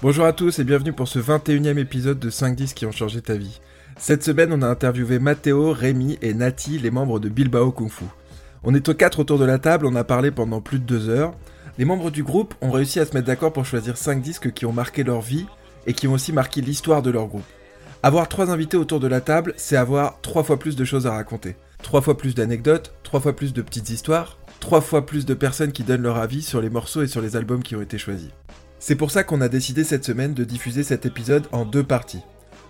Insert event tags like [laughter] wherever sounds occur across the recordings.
Bonjour à tous et bienvenue pour ce 21e épisode de 5 disques qui ont changé ta vie. Cette semaine, on a interviewé Matteo, Rémi et Nati, les membres de Bilbao Kung Fu. On est aux quatre autour de la table, on a parlé pendant plus de deux heures. Les membres du groupe ont réussi à se mettre d'accord pour choisir 5 disques qui ont marqué leur vie et qui ont aussi marqué l'histoire de leur groupe. Avoir trois invités autour de la table, c'est avoir trois fois plus de choses à raconter. Trois fois plus d'anecdotes, trois fois plus de petites histoires, trois fois plus de personnes qui donnent leur avis sur les morceaux et sur les albums qui ont été choisis. C'est pour ça qu'on a décidé cette semaine de diffuser cet épisode en deux parties.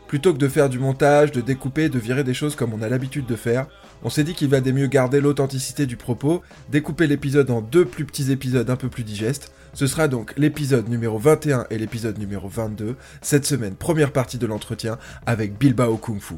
Plutôt que de faire du montage, de découper, de virer des choses comme on a l'habitude de faire, on s'est dit qu'il valait mieux garder l'authenticité du propos, découper l'épisode en deux plus petits épisodes un peu plus digestes. Ce sera donc l'épisode numéro 21 et l'épisode numéro 22, cette semaine, première partie de l'entretien avec Bilbao Kung Fu.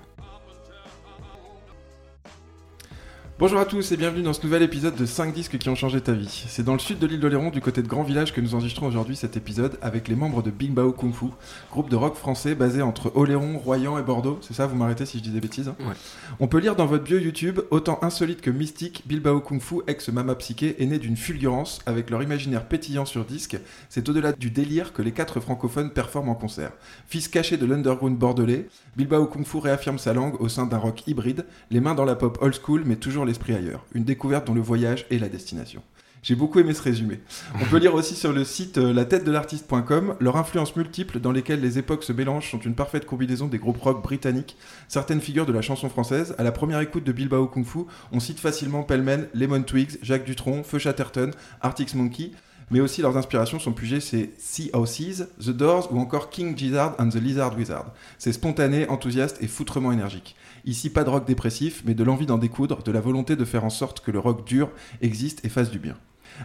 Bonjour à tous et bienvenue dans ce nouvel épisode de 5 disques qui ont changé ta vie. C'est dans le sud de l'île d'Oléron, du côté de Grand Village, que nous enregistrons aujourd'hui cet épisode avec les membres de Big Bao Kung Fu, groupe de rock français basé entre Oléron, Royan et Bordeaux. C'est ça, vous m'arrêtez si je dis des bêtises hein Ouais. On peut lire dans votre bio YouTube, autant insolite que mystique, Bilbao Kung Fu, ex-Mama Psyché, est né d'une fulgurance avec leur imaginaire pétillant sur disque. C'est au-delà du délire que les quatre francophones performent en concert. Fils caché de l'underground bordelais, Bilbao Kung Fu réaffirme sa langue au sein d'un rock hybride, les mains dans la pop old school mais toujours l'esprit ailleurs. Une découverte dont le voyage est la destination. J'ai beaucoup aimé ce résumé. On peut lire aussi sur le site euh, latettedelartiste.com leur influence multiple dans lesquelles les époques se mélangent sont une parfaite combinaison des groupes rock britanniques, certaines figures de la chanson française. À la première écoute de Bilbao Kung Fu, on cite facilement pêle-mêle Lemon Twigs, Jacques Dutronc, Feu Chatterton, Arctic Monkey, mais aussi leurs inspirations sont pugées, c'est Sea Seas, The Doors ou encore King Gizzard and the Lizard Wizard. C'est spontané, enthousiaste et foutrement énergique. Ici, pas de rock dépressif, mais de l'envie d'en découdre, de la volonté de faire en sorte que le rock dur existe et fasse du bien.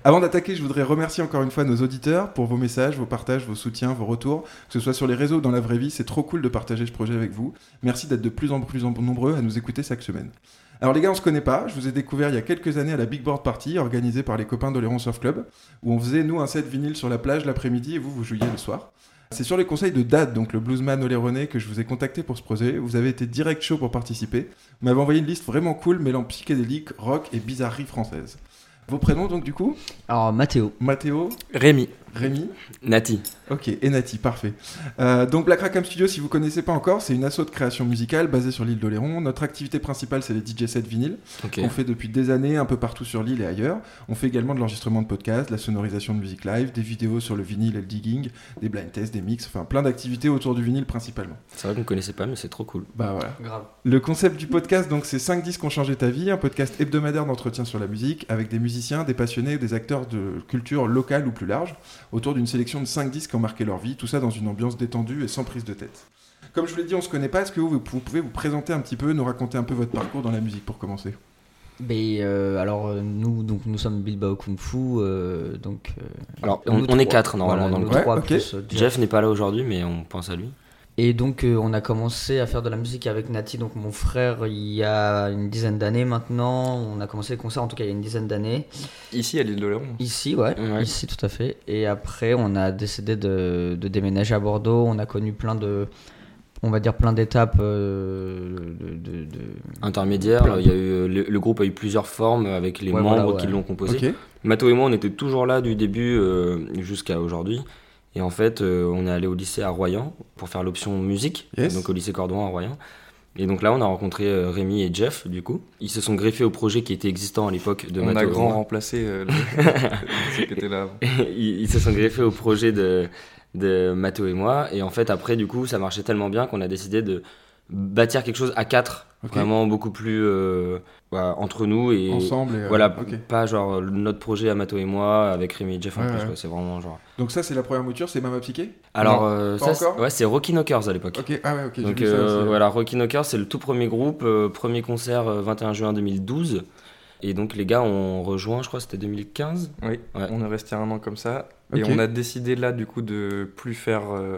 Avant d'attaquer, je voudrais remercier encore une fois nos auditeurs pour vos messages, vos partages, vos soutiens, vos retours, que ce soit sur les réseaux ou dans la vraie vie, c'est trop cool de partager ce projet avec vous. Merci d'être de plus en plus nombreux à nous écouter chaque semaine. Alors les gars, on se connaît pas, je vous ai découvert il y a quelques années à la Big Board Party organisée par les copains d'Oléron Surf Club, où on faisait nous un set vinyle sur la plage l'après-midi et vous, vous jouiez le soir. C'est sur les conseils de Dad, donc le bluesman oléronais, que je vous ai contacté pour ce projet. Vous avez été direct chaud pour participer. Vous m'avez envoyé une liste vraiment cool mêlant psychédélique, rock et bizarrerie française. Vos prénoms donc du coup? Alors, Mathéo. Mathéo, Rémi. Rémi, Nati. Ok, et Nati, parfait. Euh, donc Black Rackham Studio, si vous connaissez pas encore, c'est une asso de création musicale basée sur l'île d'Oléron. Notre activité principale, c'est les DJ sets vinyles, Ok. qu'on fait depuis des années un peu partout sur l'île et ailleurs. On fait également de l'enregistrement de podcasts, de la sonorisation de musique live, des vidéos sur le vinyle et le digging, des blind tests, des mix, enfin plein d'activités autour du vinyle principalement. C'est vrai qu'on connaissait pas, mais c'est trop cool. Bah voilà. Grave. Le concept du podcast, donc, c'est 5 disques qui ont changé ta vie, un podcast hebdomadaire d'entretien sur la musique, avec des musiciens, des passionnés, des acteurs de culture locale ou plus large, autour d'une sélection de 5 disques qui ont marqué leur vie, tout ça dans une ambiance détendue et sans prise de tête. Comme je vous l'ai dit, on se connaît pas, est-ce que vous, vous pouvez vous présenter un petit peu, nous raconter un peu votre parcours dans la musique pour commencer? Mais euh, alors euh, nous donc nous sommes Bilbao Kung Fu euh, donc euh, Alors, on, on est quatre normalement Voilà, dans le groupe. Jeff n'est pas là aujourd'hui, mais on pense à lui. Et donc euh, on a commencé à faire de la musique avec Nati donc mon frère il y a une dizaine d'années maintenant on a commencé les concerts en tout cas il y a une dizaine d'années Ici, à l'île de Léron. ici ouais, Ouais. ici tout à fait et après on a décidé de, de déménager à Bordeaux on a connu plein de on va dire plein d'étapes euh, de, de- de- Intermédiaire, Plein. il y a eu, le, le groupe a eu plusieurs formes avec les Ouais, membres voilà, qui l'ont composé. Ok. Mato et moi, on était toujours là du début euh, jusqu'à aujourd'hui. Et en fait, euh, on est allé au lycée à Royan pour faire l'option musique, Yes. donc au lycée Cordon à Royan. Et donc là, on a rencontré euh, Rémi et Jeff, du coup. Ils se sont greffés au projet qui était existant à l'époque de On Mato a grand remplacé euh, le- [laughs] [laughs] qui étaient là avant. [laughs] ils, ils se sont greffés au projet de, de Mato et moi. Et en fait, après, du coup, ça marchait tellement bien qu'on a décidé de bâtir quelque chose à quatre, vraiment beaucoup plus euh, voilà, entre nous et Ensemble et, euh, voilà, ok. pas genre notre projet à Mato et moi avec Rémi et Jeff en Ouais, plus. ouais. quoi. C'est vraiment genre. Donc ça, c'est la première mouture, c'est Mama Psyché? Alors, Non, euh, pas ça, c'est- ouais, c'est Rocky Knockers à l'époque. Ok, ah ouais, ok, j'ai Donc vu ça euh, voilà, Rocky Knockers, c'est le tout premier groupe, euh, premier concert euh, 21 juin 2012. Et donc les gars ont rejoint, je crois c'était 2015. Oui, Ouais. on est resté un an comme ça. Et on a décidé là, du coup, de plus faire euh,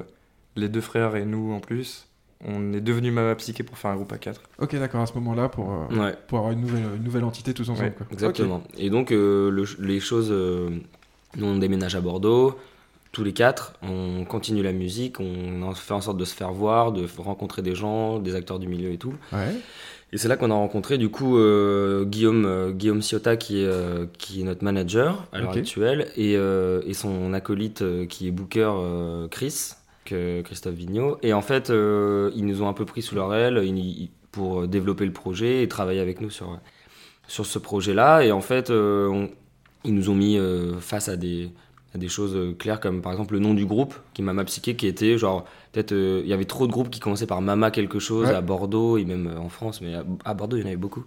les deux frères et nous en plus. On est devenu Mama Psyché pour faire un groupe à 4. Ok, d'accord, à ce moment-là, pour, euh, Ouais. pour avoir une nouvelle, une nouvelle entité tous ensemble. Ouais, quoi. Exactement. Et donc, euh, le- les choses. euh, nous, on déménage à Bordeaux, tous les quatre. On continue la musique, on en fait en sorte de se faire voir, de rencontrer des gens, des acteurs du milieu et tout. Ouais. Et c'est là qu'on a rencontré, du coup, euh, Guillaume, euh, Guillaume Ciotta, qui est, euh, qui est notre manager à l'heure actuelle, et, euh, et son acolyte, euh, qui est Booker, euh, Chris, que Christophe Vigneault. Et en fait, euh, ils nous ont un peu pris sous leur aile pour développer le projet et travailler avec nous sur, sur ce projet-là. Et en fait, euh, on- ils nous ont mis euh, face à des, à des choses claires, comme par exemple le nom du groupe, qui Mama Psyché, qui était genre, peut-être, euh, il y avait trop de groupes qui commençaient par Mama quelque chose Ouais. à Bordeaux et même en France, mais à, à Bordeaux, il y en avait beaucoup.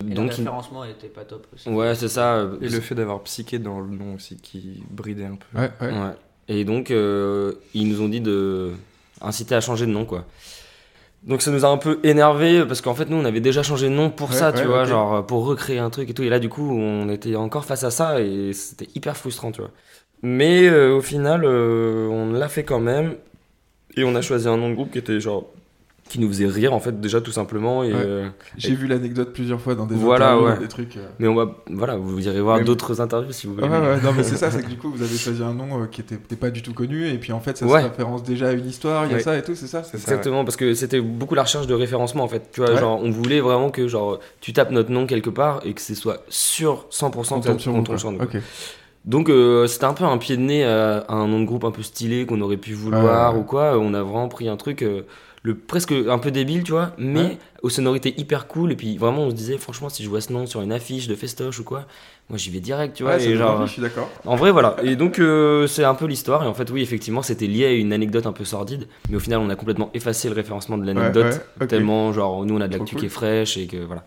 Et le Donc, il- référencement était pas top aussi. ouais, c'est ça. Et le fait d'avoir Psyché dans le nom aussi qui bridait un peu. Ouais, ouais. Ouais. Et donc, euh, ils nous ont dit de inciter à changer de nom, quoi. Donc ça nous a un peu énervé parce qu'en fait nous on avait déjà changé de nom pour Ouais, ça, tu vois, genre pour recréer un truc et tout. Et là du coup on était encore face à ça et c'était hyper frustrant, tu vois. Mais euh, au final euh, on l'a fait quand même et on a choisi un nom de groupe qui était genre qui nous faisait rire en fait déjà tout simplement et Ouais. euh, J'ai vu l'anecdote plusieurs fois dans des Voilà, interviews, ouais. des trucs. euh. mais on va voilà vous irez voir d'autres interviews si vous voulez. Ouais, ouais, non, mais c'est ça, c'est que du coup, vous avez choisi un nom euh, qui était, était pas du tout connu, et puis en fait, ça se référence déjà à une histoire, il y a ça et tout, c'est ça C'est ça. Exactement, parce que c'était beaucoup la recherche de référencement en fait. Tu vois, genre, on voulait vraiment que genre, tu tapes notre nom quelque part et que ce soit sûr 100% On que tombe ça- sur qu'on tombe sur nous. Donc euh, c'était un peu un pied de nez à, à un nom de groupe un peu stylé qu'on aurait pu vouloir Ouais, ouais. ou quoi. On a vraiment pris un truc euh, le presque un peu débile, tu vois, mais Ouais. aux sonorités hyper cool. Et puis vraiment, on se disait, franchement, si je vois ce nom sur une affiche de festoche ou quoi, moi j'y vais direct, tu vois. Et genre, envie, je suis d'accord. en vrai, voilà. Et donc, euh, c'est un peu l'histoire. Et en fait, oui, effectivement, c'était lié à une anecdote un peu sordide. Mais au final, on a complètement effacé le référencement de l'anecdote. Tellement, genre, nous, on a de l'actu cool. qui est fraîche et que voilà.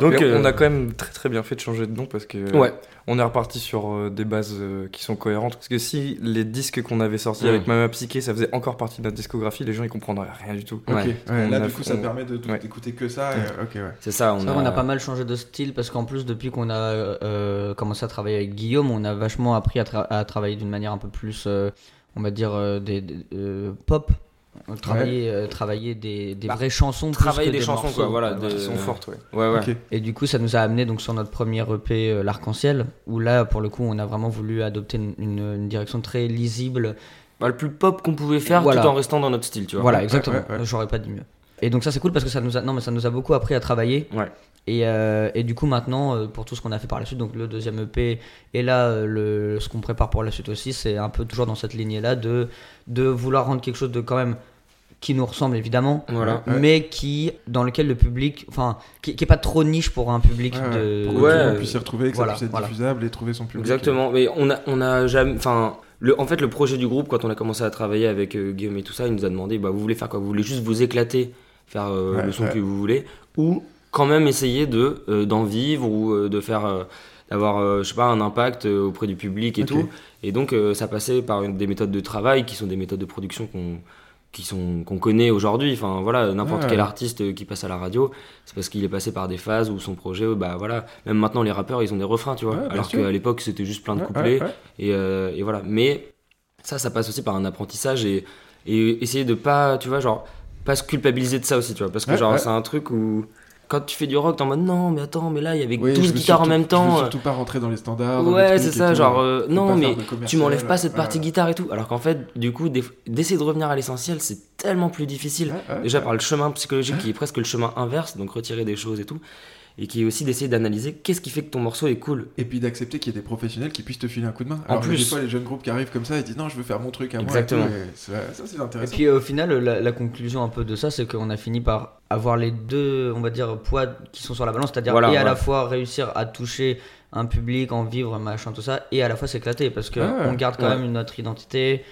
Donc Donc, euh, on a quand même très très bien fait de changer de nom parce que Ouais. on est reparti sur euh, des bases euh, qui sont cohérentes. Parce que si les disques qu'on avait sortis Mm. avec Mama Psyché, ça faisait encore partie de notre discographie, les gens ils comprendraient rien du tout. Ouais. ouais, là, a- du coup, ça on- permet de ouais. d'écouter que ça, et, ok, ouais. C'est ça, on a... vrai, on a pas mal changé de style parce qu'en plus, depuis qu'on a euh, commencé à travailler avec Guillaume, on a vachement appris à, tra- à travailler d'une manière un peu plus, euh, on va dire, euh, des, des- euh, pop. Euh, Travailler, euh, travailler des, des Bah, vraies chansons. plus travailler que des chansons, morceaux. quoi, voilà, Ouais, de- Qui sont fortes, ouais. Ouais. Et du coup, ça nous a amené donc sur notre premier EP, euh, l'Arc-en-Ciel, où là, pour le coup, on a vraiment voulu adopter une, une- une direction très lisible. Bah, le plus pop qu'on pouvait faire Voilà. tout en restant dans notre style, tu vois. Voilà, exactement. ouais, ouais. J'aurais pas dit mieux. Et donc ça, c'est cool parce que ça nous a, non, mais ça nous a beaucoup appris à travailler. Ouais. Et, euh, et du coup, maintenant, euh, pour tout ce qu'on a fait par la suite, donc le deuxième EP, et là, euh, le, ce qu'on prépare pour la suite aussi, c'est un peu toujours dans cette lignée-là de, de vouloir rendre quelque chose de quand même qui nous ressemble évidemment, Voilà. Ouais. mais qui dans lequel le public, enfin, qui, qui est pas trop niche pour un public Ouais, de. Pour que Ouais. tout le monde puisse s'y retrouver, que Voilà, ça puisse être voilà. diffusable et trouver son public. Exactement, mais on a, on a jamais. Enfin, le, en fait, le projet du groupe, quand on a commencé à travailler avec euh, Guillaume et tout ça, il nous a demandé bah, vous voulez faire quoi? Vous voulez juste vous éclater, faire euh, Ouais, le son ouais. que vous voulez, ou quand même essayer de euh, d'en vivre ou euh, de faire. euh, d'avoir, je sais pas, un impact auprès du public et tout. Et donc, ça passait par une, des méthodes de travail qui sont des méthodes de production qu'on qui sont qu'on connaît aujourd'hui enfin voilà n'importe quel artiste qui passe à la radio c'est parce qu'il est passé par des phases où son projet bah voilà même maintenant les rappeurs ils ont des refrains tu vois alors qu'à l'époque c'était juste plein de couplets et, et voilà. Mais ça, ça passe aussi par un apprentissage et, et essayer de pas, tu vois, genre, pas se culpabiliser de ça aussi, tu vois. Parce que, Ouais, genre, ouais. c'est un truc où, quand tu fais du rock, t'es en mode non, mais attends, mais là, il y avait Oui, je 12 veux guitares en même Je temps. veux euh, surtout pas rentrer dans les standards. Ouais, c'est ça, tout. genre, euh, non, mais tu m'enlèves pas cette ouais. partie guitare et tout. Alors qu'en fait, du coup, des- d'essayer de revenir à l'essentiel, c'est tellement plus difficile. Ouais, ouais, Déjà par le chemin psychologique qui est presque le chemin inverse, donc retirer des choses et tout. Et qui est aussi d'essayer d'analyser qu'est-ce qui fait que ton morceau est cool. Et puis d'accepter qu'il y ait des professionnels qui puissent te filer un coup de main. Alors, plus. Des fois, les jeunes groupes qui arrivent comme ça, ils disent non, je veux faire mon truc à Exactement. moi. et et ça, ça, c'est Et intéressant. puis euh, au final, la, la conclusion un peu de ça, c'est qu'on a fini par avoir les deux, on va dire, poids qui sont sur la balance, c'est-à-dire Voilà, et à la fois réussir à toucher un public, en vivre, machin, tout ça, et à la fois s'éclater, parce que Ouais. on garde quand Ouais. même notre identité.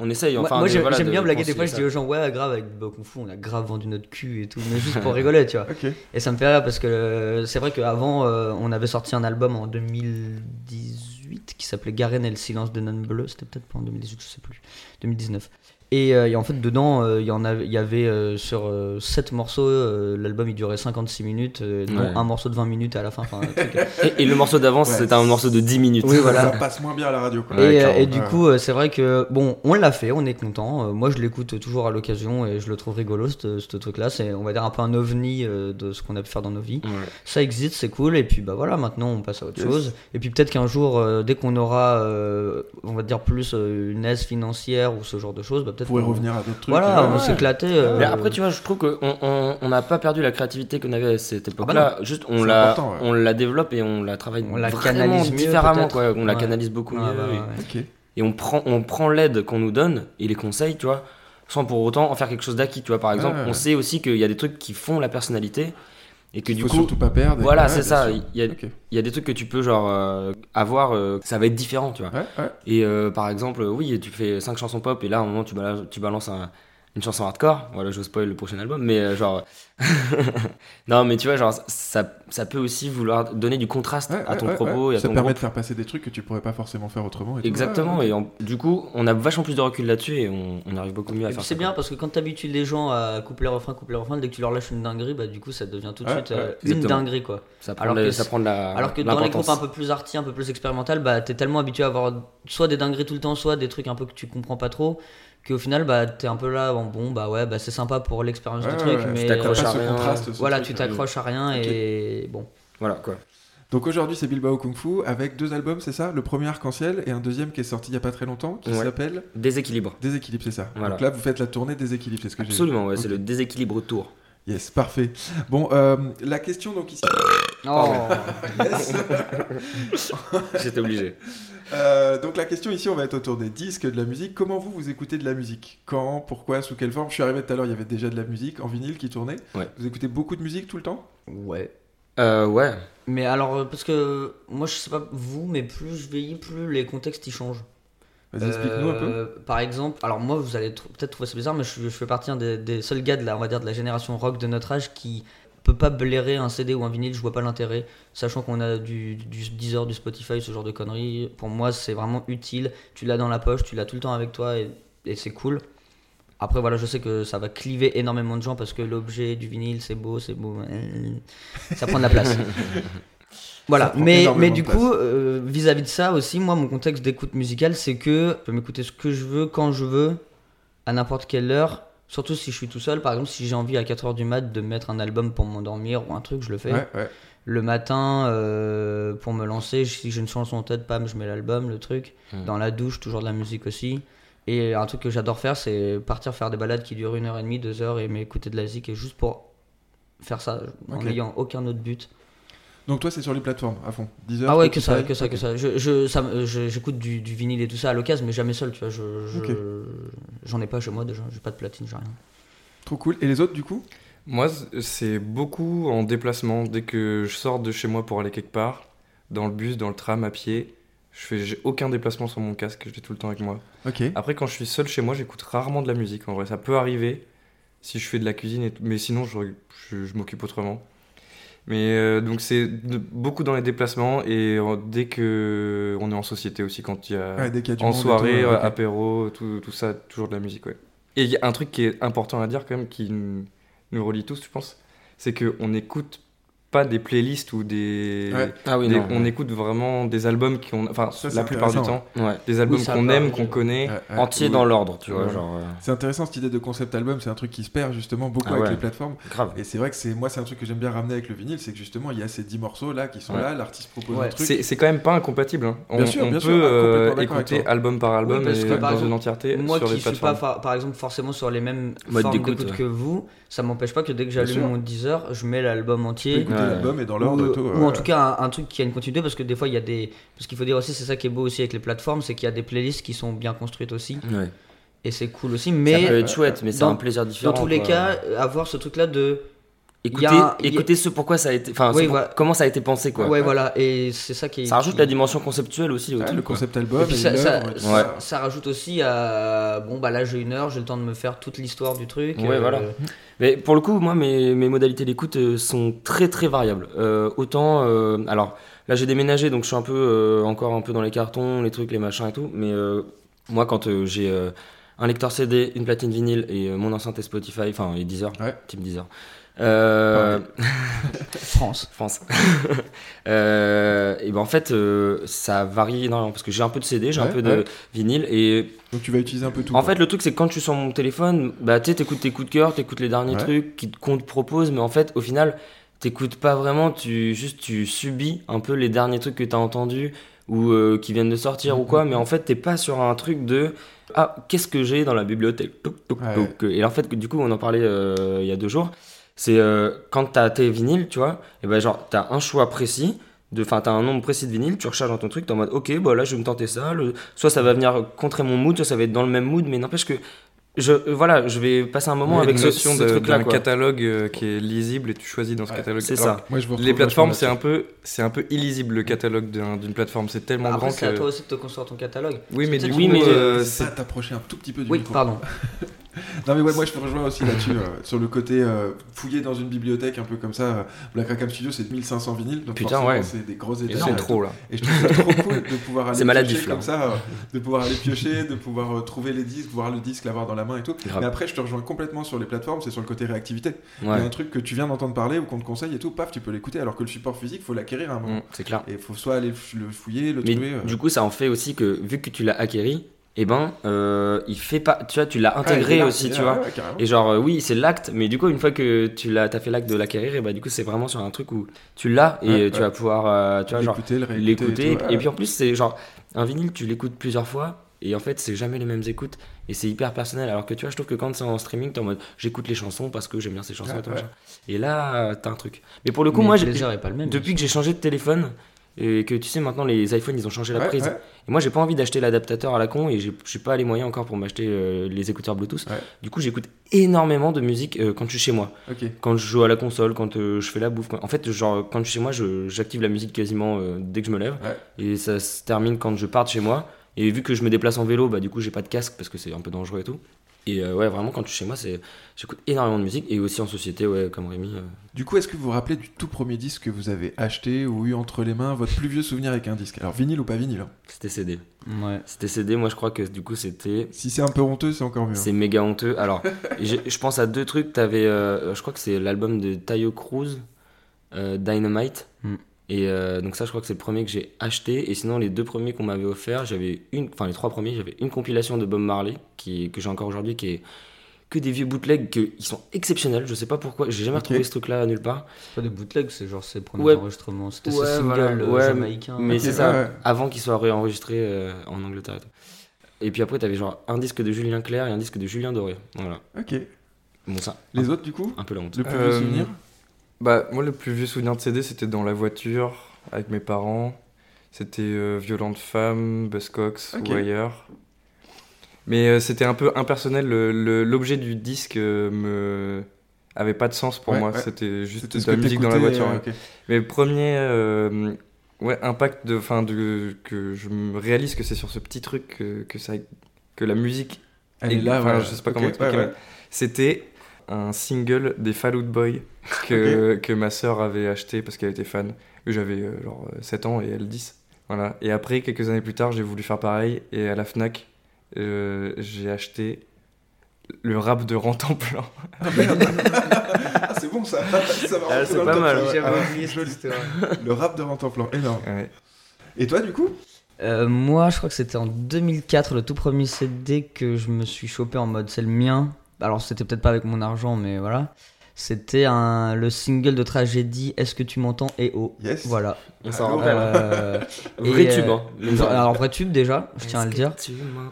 On essaye, Moi- enfin. moi mais j'aime voilà, j'aime de bien blaguer des fois, je dis aux gens, ouais, grave, avec Bob Kung Fu, on a grave vendu notre cul et tout, mais juste pour [laughs] rigoler, tu vois. Et ça me fait rire parce que euh, c'est vrai qu'avant, euh, on avait sorti un album en 2018 qui s'appelait Garen et le silence des nonnes bleues. C'était peut-être pas en 2018, je sais plus. 2019. Et, euh, et en fait, dedans, euh, il y en avait, il y avait euh, sur 7 morceaux, euh, l'album il durait 56 minutes, euh, dont Ouais. un morceau de 20 minutes à la fin. enfin, un truc. [laughs] Et, et le morceau d'avant, Ouais. c'était un morceau de 10 minutes. Oui, voilà. Ça passe moins bien à la radio. Quoi. et, Ouais, clairement. et du Ouais. coup, euh, c'est vrai que bon, on l'a fait, on est content. Euh, moi, je l'écoute toujours à l'occasion et je le trouve rigolo, ce ce truc-là. C'est, on va dire, un peu un ovni euh, de ce qu'on a pu faire dans nos vies. Ouais. Ça existe, c'est cool. Et puis, bah voilà, maintenant, on passe à autre Yes. chose. Et puis, peut-être qu'un jour, euh, dès qu'on aura, euh, on va dire, plus euh, une aise financière ou ce genre de choses, bah peut-être. Qu'on- revenir à d'autres trucs. Voilà, euh, on ouais. s'éclater. euh, Mais après, tu vois, je trouve qu'on on, on n'a pas perdu la créativité qu'on avait à cette bah époque-là. Juste, on la, important, ouais. on la développe et on la travaille On la vraiment canalise mieux, différemment. Quoi. On la canalise beaucoup mieux. ouais, et- on prend, on prend l'aide qu'on nous donne et les conseils, tu vois, sans pour autant en faire quelque chose d'acquis. Tu vois, par exemple, ouais, ouais. on sait aussi qu'il y a des trucs qui font la personnalité et que Il du faut coup, surtout pas perdre. voilà, ouais, c'est ça. Il y, a, il y a des trucs que tu peux genre euh, avoir, euh, ça va être différent, tu vois. Ouais, ouais. Et euh, par exemple, oui, tu fais 5 chansons pop et là, à un moment, tu balances, tu balances un- une chanson hardcore. Voilà, je spoil le prochain album, mais euh, genre. [laughs] non, mais tu vois, genre, ça, ça peut aussi vouloir donner du contraste Ouais, à ton ouais, propos ouais. et à Ça ton permet groupe. de faire passer des trucs que tu pourrais pas forcément faire autrement. et tout. Exactement, Ouais, et du coup, on a vachement plus de recul là-dessus et on, on arrive beaucoup mieux à Et faire c'est bien parce que quand t'habitues les gens à coupler refrain, coupler refrain, dès que tu leur lâches une dinguerie, bah du coup ça devient tout de Ouais, suite ouais, euh, une dinguerie quoi. Ça prend, alors de- que ça c'est- prend de la. Alors que dans les groupes un peu plus arty, un peu plus expérimental, bah t'es tellement habitué à avoir soit des dingueries tout le temps, soit des trucs un peu que tu comprends pas trop, qu'au final bah t'es un peu là, bon, bon bah ouais, bah c'est sympa pour l'expérience Ouais, du truc, ouais. mais Tu t'accroches euh, à rien. voilà, truc, tu euh, t'accroches à rien et bon. Voilà, quoi. Donc aujourd'hui, c'est Bilbao Kung Fu avec deux albums, c'est ça? Le premier Arc-en-Ciel et un deuxième qui est sorti il y a pas très longtemps qui Ouais. s'appelle Déséquilibre. Déséquilibre, c'est ça. Voilà. Donc là, vous faites la tournée Déséquilibre, c'est ce que j'ai Absolument, ouais, c'est le déséquilibre tour. Yes, parfait. Bon, euh, la question donc ici. Oh. [laughs] Yes. [laughs] J'étais obligé. Euh, donc la question ici, on va être autour des disques, de la musique. Comment vous, vous écoutez de la musique? Quand? Pourquoi? Sous quelle forme? Je suis arrivé tout à l'heure, il y avait déjà de la musique en vinyle qui tournait. Ouais. Vous écoutez beaucoup de musique tout le temps? Ouais. Euh, ouais. Mais alors, euh, parce que moi je sais pas vous, mais plus je vieillis, plus les contextes ils changent. Vas-y, explique-nous un peu. Euh, Par exemple, alors moi vous allez tr- peut-être trouver ça bizarre, mais je, fais partie un des, des seuls gars de la, on va dire, de la génération rock de notre âge qui peut pas blairer un CD ou un vinyle, je vois pas l'intérêt, sachant qu'on a du, du Deezer, du Spotify, ce genre de conneries. Pour moi c'est vraiment utile, tu l'as dans la poche, tu l'as tout le temps avec toi et, et c'est cool. Après voilà, je sais que ça va cliver énormément de gens parce que l'objet du vinyle c'est beau, c'est beau, euh, ça prend de la place. [laughs] Voilà, mais, mais du coup, euh, vis-à-vis de ça aussi, moi, mon contexte d'écoute musicale, c'est que je peux m'écouter ce que je veux, quand je veux, à n'importe quelle heure. Surtout si je suis tout seul, par exemple, si j'ai envie à 4h du mat de mettre un album pour m'endormir ou un truc, je le fais. Ouais, ouais. Le matin, euh, pour me lancer, si j'ai une chanson en tête, pam, je mets l'album, le truc. Dans la douche, toujours de la musique aussi. Et un truc que j'adore faire, c'est partir faire des balades qui durent une heure et demie, deux heures, et m'écouter de la musique, et juste pour faire ça, en n'ayant aucun autre but. Donc toi, c'est sur les plateformes à fond. 10 heures. Ah ouais, que ça, que ça, que ça. Je, je, ça me- je- j'écoute du, du vinyle et tout ça à l'occasion, mais jamais seul, tu vois. Je, je-. J'en ai pas chez moi déjà, j'ai pas de platine, j'ai rien. Trop cool. Et les autres, du coup? Moi, c'est beaucoup en déplacement. Dès que je sors de chez moi pour aller quelque part, dans le bus, dans le tram, à pied, je fais j'ai aucun déplacement sur mon casque, je l'ai tout le temps avec moi. Ok. Après, quand je suis seul chez moi, j'écoute rarement de la musique. En vrai, ça peut arriver si je fais de la cuisine, et mais sinon, je, je- je m'occupe autrement. Mais euh, donc, c'est beaucoup dans les déplacements et euh, dès que on est en société aussi, quand il y a Ouais, dès qu'il y a du en soirée, tout, euh, apéro, tout, tout ça, toujours de la musique, ouais. Et il y a un truc qui est important à dire quand même, qui nous, nous relie tous, je pense, c'est qu'on n'écoute pas des playlists ou des... Ouais. Ah oui, des- non. on écoute vraiment des albums qui ont... Enfin, la plupart du temps, Ouais. des albums Oui, qu'on peut aime, qu'on connaît. Ouais, ouais. Entier Oui. dans l'ordre, tu vois. Ouais. Genre, euh, C'est intéressant cette idée de concept album, c'est un truc qui se perd justement beaucoup Ah avec ouais. les plateformes. grave. Et c'est vrai que c'est moi c'est un truc que j'aime bien ramener avec le vinyle, c'est que justement il y a ces 10 morceaux là qui sont Ouais. là, l'artiste propose Ouais. un truc. C'est c'est quand même pas incompatible. hein. On, Bien sûr, on bien peut sûr, ah, euh, complètement d'accord avec écouter album par album et dans une entièreté Moi qui suis pas, par exemple, forcément sur les mêmes formes d'écoute, que vous, ça m'empêche pas que dès que j'allume mon Deezer, je mets l'album entier. écouter Ouais. l'album et dans Ou, l'ordre et tout. ou en tout cas un, un truc qui a une continuité parce que des fois il y a des parce qu'il faut dire aussi c'est ça qui est beau aussi avec les plateformes c'est qu'il y a des playlists qui sont bien construites aussi Ouais. et c'est cool aussi ça mais peut être chouette, mais c'est un plaisir différent. dans tous les quoi. cas avoir ce truc là de écoutez, a ce pourquoi ça a été. Enfin, Oui, ce pour- voilà. comment ça a été pensé, quoi. ouais voilà et c'est ça qui est Ça rajoute qui- la dimension conceptuelle aussi truc, le quoi. concept album Et puis et ça, rajoute aussi à bon bah là j'ai une heure j'ai le temps de me faire toute l'histoire du truc Ouais, voilà. Mais pour le coup, moi, mes, mes modalités d'écoute euh, sont très très variables. Euh, autant, euh, alors là, j'ai déménagé, donc je suis un peu euh, encore un peu dans les cartons, les trucs, les machins et tout. Mais euh, moi, quand euh, j'ai euh, un lecteur CD, une platine vinyle et euh, mon enceinte et Spotify, enfin et Deezer, Ouais. type Deezer. Euh, [laughs] France. France. [laughs] Euh, et ben en fait, euh, ça varie énormément parce que j'ai un peu de CD, j'ai un Ouais, peu de vinyle et Donc tu vas utiliser un peu tout. en quoi. fait, le truc, c'est que quand tu es sur mon téléphone, bah, tu sais, t'écoutes tes coups de cœur, t'écoutes les derniers Ouais. trucs qui- qu'on te propose, mais en fait, au final, t'écoutes pas vraiment, tu juste tu subis un peu les derniers trucs que t'as entendus ou euh, qui viennent de sortir ou quoi, mais en fait, t'es pas sur un truc de ah, qu'est-ce que j'ai dans la bibliothèque? Et en fait, du coup, on en parlait euh, il y a deux jours, c'est euh, quand t'as tes vinyles, tu vois, et ben genre, t'as un choix précis. de- Enfin, t'as un nombre précis de vinyles, tu recharges dans ton truc, t'es en mode ok, bah là je vais me tenter ça. le- soit ça va venir contrer mon mood, soit ça va être dans le même mood, mais n'empêche que je, euh, voilà, je vais passer un moment avec une ce, notion ce de- truc-là. quoi. catalogue euh, qui est lisible et tu choisis dans ce Ouais, catalogue. c'est ça. Moi, je vous Les plateformes, c'est un peu, c'est un peu illisible le catalogue d'un- d'une plateforme. C'est tellement Après, grand c'est à que. toi aussi de te construire ton catalogue. Oui, mais du peut-être- coup, Oui, mais, euh, C'est t'approcher un tout petit peu du Oui, micro. pardon. [laughs] Non mais ouais, moi je te rejoins aussi là-dessus, euh, sur le côté euh, fouiller dans une bibliothèque un peu comme ça. euh, Black Rackham Studio c'est 1500 vinyles, donc Putain, ouais. c'est des grosses sont et trop là. Et je trouve ça trop cool de pouvoir [laughs] aller C'est piocher là. comme ça, euh, de pouvoir aller piocher, de pouvoir trouver les disques, voir le disque, l'avoir dans la main et tout. Grave. Mais après je te rejoins complètement sur les plateformes, c'est sur le côté réactivité. Il y a un truc que tu viens d'entendre parler ou qu'on te conseille et tout, paf, tu peux l'écouter alors que le support physique faut l'acquérir à un moment. Mm, c'est clair. Et faut soit aller le fouiller, le Mais trouver. du coup, ça en fait aussi que vu que tu l'as acquéri, et ben, euh, il fait pas, tu vois, tu l'as intégré aussi, tu là, vois. ouais, ouais, carrément. Et genre, euh, oui, c'est l'acte, mais du coup, une fois que tu l'as, t'as fait l'acte de l'acquérir, et bah, du coup, c'est vraiment sur un truc où tu l'as et Ouais, tu ouais. vas pouvoir, euh, tu vois, genre, L'écouter, et tout, ouais, Et puis en plus, c'est genre, un vinyle, tu l'écoutes plusieurs fois, et en fait, c'est jamais les mêmes écoutes, et c'est hyper personnel. Alors que tu vois, je trouve que quand c'est en streaming, t'es en mode, j'écoute les chansons parce que j'aime bien ces chansons et tout, ouais. machin. Et là, t'as un truc. Mais pour le coup, Mais moi, le j'ai- pas le même. depuis que j'ai changé de téléphone, et que tu sais, maintenant, les iPhones, ils ont changé la Ouais, prise. ouais. Et moi, j'ai pas envie d'acheter l'adaptateur à la con et j'ai pas les moyens encore pour m'acheter euh, les écouteurs Bluetooth. Ouais. Du coup, j'écoute énormément de musique euh, quand je suis chez moi. Quand je joue à la console, quand euh, je fais la bouffe. quand- En fait, genre, quand je suis chez moi, j'active la musique quasiment dès que je me lève. Et ça se termine quand je pars de chez moi. Et vu que je me déplace en vélo, bah du coup, j'ai pas de casque parce que c'est un peu dangereux et tout. Et euh, ouais, vraiment, quand je suis chez moi, c'est j'écoute énormément de musique et aussi en société, ouais, comme Rémi. euh. Du coup, est-ce que vous vous rappelez du tout premier disque que vous avez acheté ou eu entre les mains, votre plus vieux souvenir avec un disque? Alors vinyle ou pas vinyle hein? C'était CD. Ouais. C'était CD, moi je crois que du coup, c'était Si c'est un peu honteux, c'est encore mieux. hein. C'est méga honteux. Alors, [laughs] je pense à deux trucs. T'avais, euh, je crois que c'est l'album de Tayo Cruz, euh, Dynamite. Et euh, donc ça, je crois que c'est le premier que j'ai acheté. Et sinon, les deux premiers qu'on m'avait offert, j'avais une, enfin les trois premiers, j'avais une compilation de Bob Marley qui, que j'ai encore aujourd'hui, qui est que des vieux bootlegs que ils sont exceptionnels. Je sais pas pourquoi. J'ai jamais retrouvé ce truc-là nulle part. C'est pas des bootlegs, c'est genre ses premiers Ouais. enregistrements. C'était Ouais, single voilà. euh, Ouais, jamaïcain. Mais c'est ça. Avant qu'il soit réenregistré euh, en Angleterre. Et, tout. et puis après, t'avais genre un disque de Julien Clerc et un disque de Julien Doré. Voilà. Ok. Bon ça. Les autres, du coup? Un peu la honte. Le plus Euh, vieux souvenir? Bah, moi, le plus vieux souvenir de CD, c'était dans la voiture avec mes parents. C'était euh, Violente Femme, Buzzcocks Ok. ou ailleurs. Mais euh, c'était un peu impersonnel. L'objet du disque euh, me avait pas de sens pour Ouais, moi. ouais. C'était juste de la que musique dans la voiture. euh, ouais. ok. Mais le premier euh, ouais, impact de, fin, de, que je me réalise que c'est sur ce petit truc que, que, ça, que la musique Elle est là, je sais pas comment expliquer, C'était un single des Fall Out Boy que, que ma sœur avait acheté parce qu'elle était fan. J'avais euh, genre euh, 7 ans et elle 10. Voilà. Et après, quelques années plus tard, j'ai voulu faire pareil. Et à la Fnac, euh, j'ai acheté le rap de Rantanplan. Ah, merde. Ah, c'est bon ça. ça Ah, c'est pas mal. J'avais Ah, oublié. Le rap de Rantanplan, énorme. Ouais. Et toi, du coup? Euh, moi, je crois que c'était en 2004, le tout premier CD que je me suis chopé en mode c'est le mien. Alors, c'était peut-être pas avec mon argent, mais voilà. C'était un, le single de tragédie Est-ce que tu m'entends Et oh. Yes. Voilà. On s'en Allô rappelle. [laughs] Euh, Vrai et, tube, euh, hein. Alors, vrai tube déjà, je tiens à le dire.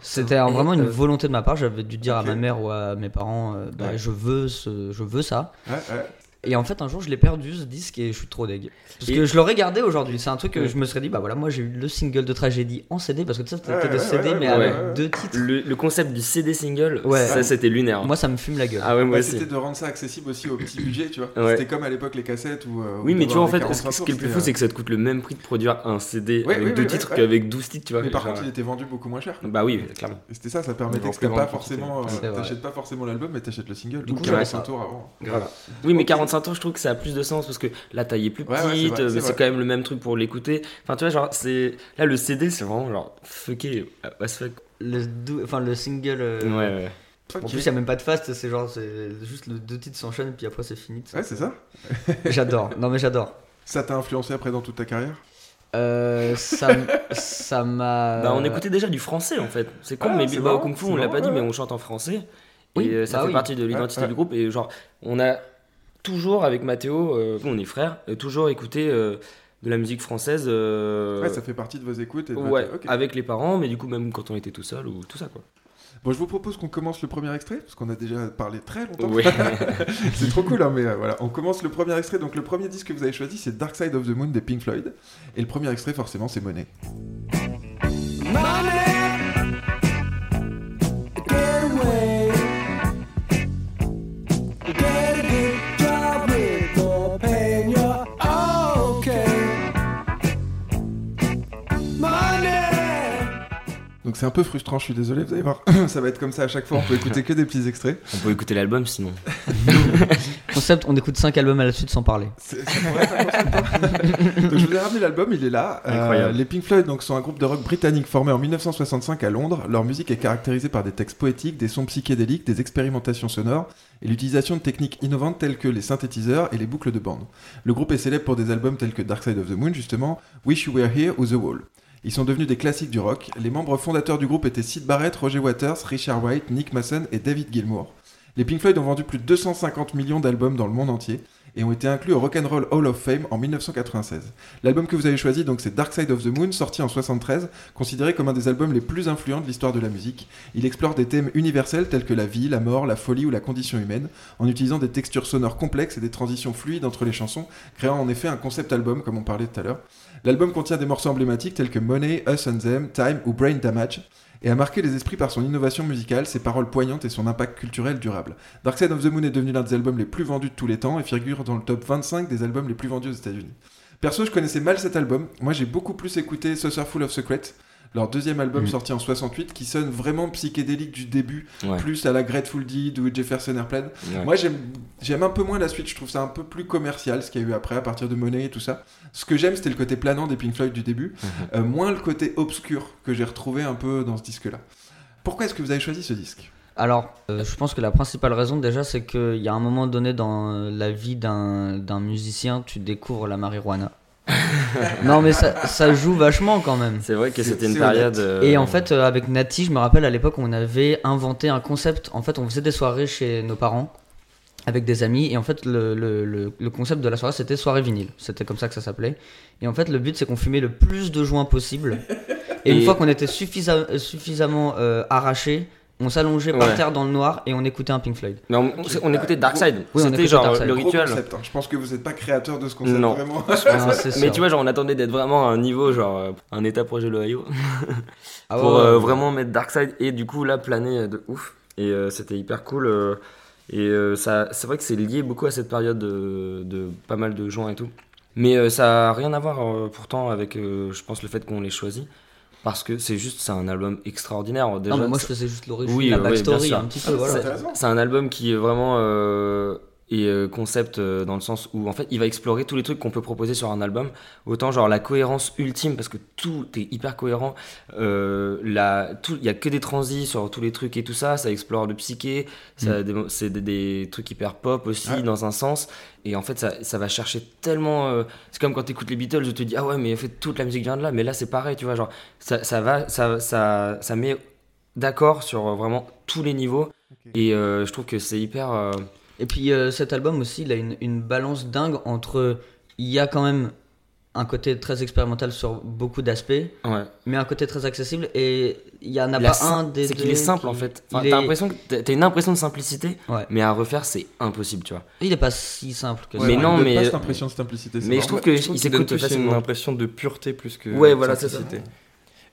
C'était vraiment une volonté de ma part. J'avais dû dire à ma mère ou à mes parents euh, bah, Ouais. je, veux ce, je veux ça. Ouais, ouais. Et en fait, un jour, je l'ai perdu ce disque et je suis trop deg. Parce que je l'aurais gardé aujourd'hui. C'est un truc que je me serais dit, bah voilà, moi j'ai eu le single de Tragédie en CD parce que tu sais, c'était ouais, des CD mais avec deux titres. Le, concept du CD single, ça c'était lunaire. Moi ça me fume la gueule. Ah ouais, moi bah, C'était de rendre ça accessible aussi au petit budget, tu vois. C'était comme à l'époque les cassettes ou. Euh, oui, mais tu vois, en fait, ce qui est le plus fou, c'est que ça te coûte le même prix de produire un CD avec deux titres qu'avec 12 titres, tu vois. Mais par contre, il était vendu beaucoup moins cher. Bah oui, clairement. C'était ça, ça permettait que pas forcément. Euh, t'achètes pas forcément l'album, mais t'achètes le single. Du coup, j'avais un tour avant. Oui, mais 45 25 ans, je trouve que ça a plus de sens parce que la taille est plus petite, mais c'est quand même le même truc pour l'écouter. Enfin, tu vois, genre, c'est. Là, le CD, c'est vraiment genre fucké. Euh, le, enfin, le single. Euh, ouais, ouais. En plus, il n'y a même pas de fast, c'est genre, c'est juste le deux titres s'enchaînent, puis après, c'est fini. Ouais, c'est ça. [laughs] j'adore, non mais j'adore. Ça t'a influencé après dans toute ta carrière? Euh, ça, ça m'a. [laughs] Bah, on écoutait déjà du français en fait. C'est con, ah, mais Bilbao Kung Fu, on l'a pas dit, mais on chante en français. Oui, et euh, ça bah fait oui. partie de l'identité ouais. du groupe. Et genre, on a toujours, avec Mathéo, euh, on est frères, euh, toujours écouté euh, de la musique française. euh, Ouais, ça fait partie de vos écoutes. Et de ouais, avec les parents, mais du coup, même quand on était tout seul ou tout ça quoi. Bon, je vous propose qu'on commence le premier extrait, parce qu'on a déjà parlé très longtemps. [laughs] C'est trop cool, hein, mais euh, voilà. On commence le premier extrait. Donc, le premier disque que vous avez choisi, c'est Dark Side of the Moon des Pink Floyd. Et le premier extrait, forcément, c'est Money. Donc, c'est un peu frustrant, je suis désolé, vous allez voir. [laughs] ça va être comme ça à chaque fois, on peut écouter que des petits extraits. On peut écouter l'album sinon. [laughs] Concept, on écoute 5 albums à la suite sans parler. C'est- ça pourrait être un concept, hein. [laughs] donc, je vous ai ramené l'album, il est là. Euh, Incroyable. les Pink Floyd donc, sont un groupe de rock britannique formé en 1965 à Londres. Leur musique est caractérisée par des textes poétiques, des sons psychédéliques, des expérimentations sonores et l'utilisation de techniques innovantes telles que les synthétiseurs et les boucles de bande. Le groupe est célèbre pour des albums tels que Dark Side of the Moon, justement, Wish You Were Here ou The Wall. Ils sont devenus des classiques du rock. Les membres fondateurs du groupe étaient Sid Barrett, Roger Waters, Richard White, Nick Mason et David Gilmour. Les Pink Floyd ont vendu plus de 250 millions d'albums dans le monde entier et ont été inclus au Rock'n'Roll Hall of Fame en 1996. L'album que vous avez choisi, donc, c'est Dark Side of the Moon, sorti en 73, considéré comme un des albums les plus influents de l'histoire de la musique. Il explore des thèmes universels tels que la vie, la mort, la folie ou la condition humaine, en utilisant des textures sonores complexes et des transitions fluides entre les chansons, créant en effet un concept album, comme on parlait tout à l'heure. L'album contient des morceaux emblématiques tels que Money, Us and Them, Time ou Brain Damage, et a marqué les esprits par son innovation musicale, ses paroles poignantes et son impact culturel durable. Dark Side of the Moon est devenu l'un des albums les plus vendus de tous les temps et figure dans le top 25 des albums les plus vendus aux États-Unis. Perso, je connaissais mal cet album. Moi, j'ai beaucoup plus écouté Saucerful of Secrets, leur deuxième album Mhm. sorti en 68, qui sonne vraiment psychédélique du début, Ouais. plus à la Grateful Dead ou Jefferson Airplane. Ouais. Moi, j'aime j'aime un peu moins la suite. Je trouve ça un peu plus commercial, ce qu'il y a eu après, à partir de Money et tout ça. Ce que j'aime, c'était le côté planant des Pink Floyd du début, [laughs] euh, moins le côté obscur que j'ai retrouvé un peu dans ce disque-là. Pourquoi est-ce que vous avez choisi ce disque? Alors, euh, je pense que la principale raison déjà, c'est qu'il y a un moment donné dans la vie d'un d'un musicien, tu découvres la marijuana. [laughs] non, mais ça, ça joue vachement quand même. C'est vrai que c'était une période. euh, Et en fait, euh, avec Nati, je me rappelle à l'époque, on avait inventé un concept. En fait, on faisait des soirées chez nos parents avec des amis. Et en fait, le, le- le- le concept de la soirée, c'était soirée vinyle. C'était comme ça que ça s'appelait. Et en fait, le but, c'est qu'on fumait le plus de joints possible. Et, une fois qu'on était suffisa- suffisamment euh, arraché, on s'allongeait par terre dans le noir et on écoutait un Pink Floyd. Mais on, on- on écoutait Dark Side. Oui, on C'était genre Dark le rituel. concept, hein. Je pense que vous n'êtes pas créateur de ce concept, Non. vraiment. Non, [laughs] c'est Mais tu vois, genre, on attendait d'être vraiment à un niveau, genre, euh, un état projet l'Ohio, [laughs] Ah pour ouais, euh, ouais. vraiment mettre Darkseid et du coup, là, planer euh, de ouf. Et euh, c'était hyper cool. euh, et euh, ça, c'est vrai que c'est lié beaucoup à cette période de, de pas mal de gens et tout. Mais euh, ça a rien à voir euh, pourtant avec, euh, je pense, le fait qu'on les choisit. Parce que c'est juste, c'est un album extraordinaire. Déjà, Non, mais moi, je faisais juste l'origine, Oui, la oui, backstory, un petit peu. Voilà. C'est un album qui est vraiment euh, est euh, concept euh, dans le sens où en fait il va explorer tous les trucs qu'on peut proposer sur un album. Autant genre la cohérence ultime parce que tout est hyper cohérent. Euh, la, tout, il y a que des transis sur tous les trucs et tout ça. Ça explore le psyché. Des- c'est des, des trucs hyper pop aussi Ouais. dans un sens. Et en fait ça, ça va chercher tellement. euh, c'est comme quand tu écoutes les Beatles, tu te dis ah ouais mais en fait toute la musique vient de là. Mais là c'est pareil, tu vois genre ça, ça va, ça, ça, ça met d'accord sur vraiment tous les niveaux. Et euh, je trouve que c'est hyper. Et puis euh, cet album aussi, il a une, une balance dingue entre. Il y a quand même un côté très expérimental sur beaucoup d'aspects, ouais. mais un côté très accessible. Et il y en a La pas un des C'est qu'il est simple en fait. est- T'as l'impression que une impression de simplicité, Ouais. mais à refaire c'est impossible, tu vois. Il est pas si simple que Mais ça. non, il donne mais- pas cette impression de simplicité. c'est mais je trouve que il s'écoute plus une impression de pureté plus que Ouais, de voilà, c'est ça. simplicité.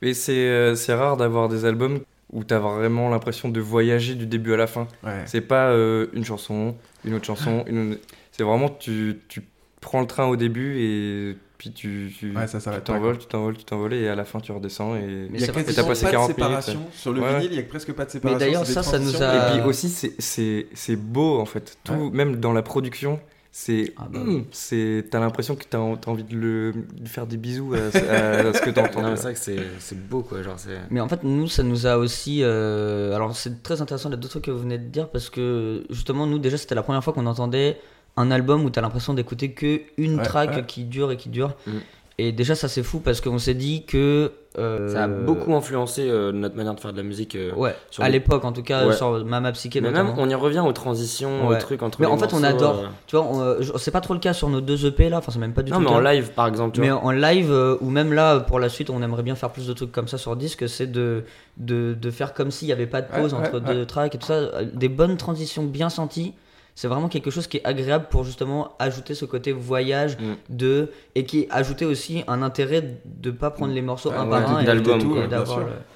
Mais c'est euh, c'est rare d'avoir des albums où t'as vraiment l'impression de voyager du début à la fin. Ouais. C'est pas euh, une chanson, une autre chanson, une... c'est vraiment tu, tu prends le train au début et puis tu, tu Ouais, ça t'envoles, tu t'envoles, tu t'envoles et à la fin tu redesends et t'as passé pas 40 de minutes, séparation. Sur le Ouais. vinyle, il y a presque pas de séparation. d'ailleurs, ça, ça nous a- Et puis aussi, c'est- c'est c'est beau en fait. Tout, Ouais. Même dans la production, c'est. Ah bah hum, c'est T'as l'impression que t'as as envie de, le, de faire des bisous à, à- à [laughs] ce que t'as Non, entendu. mais c'est vrai que c'est c'est beau quoi. Genre, c'est. Mais en fait, nous, ça nous a aussi. euh, Alors, c'est très intéressant les deux trucs que vous venez de dire parce que justement, nous, déjà, c'était la première fois qu'on entendait un album où t'as l'impression d'écouter que une Ouais, track ouais. qui dure et qui dure. Mm. Et déjà, ça c'est fou parce qu'on s'est dit que. euh, Ça a beaucoup influencé euh, notre manière de faire de la musique. euh, Ouais, sur à l'époque en tout cas, Ouais. sur Mama Psyché Mais notamment. même, on y revient aux transitions, Ouais. aux trucs entre Mais les en fait, on adore. euh. Tu vois, euh, c'est pas trop le cas sur nos deux EP là, enfin, c'est même pas du Non, tout mais le en live par exemple, tu Mais vois. en live, euh, ou même là, pour la suite, on aimerait bien faire plus de trucs comme ça sur disque, c'est de, de, de faire comme s'il n'y avait pas de pause Ouais, entre ouais. deux tracks et tout ça. Des bonnes transitions bien senties. C'est vraiment quelque chose qui est agréable pour justement ajouter ce côté voyage Mm. de et qui ajoutait aussi un intérêt de pas prendre les morceaux un ouais, par un et, d'album,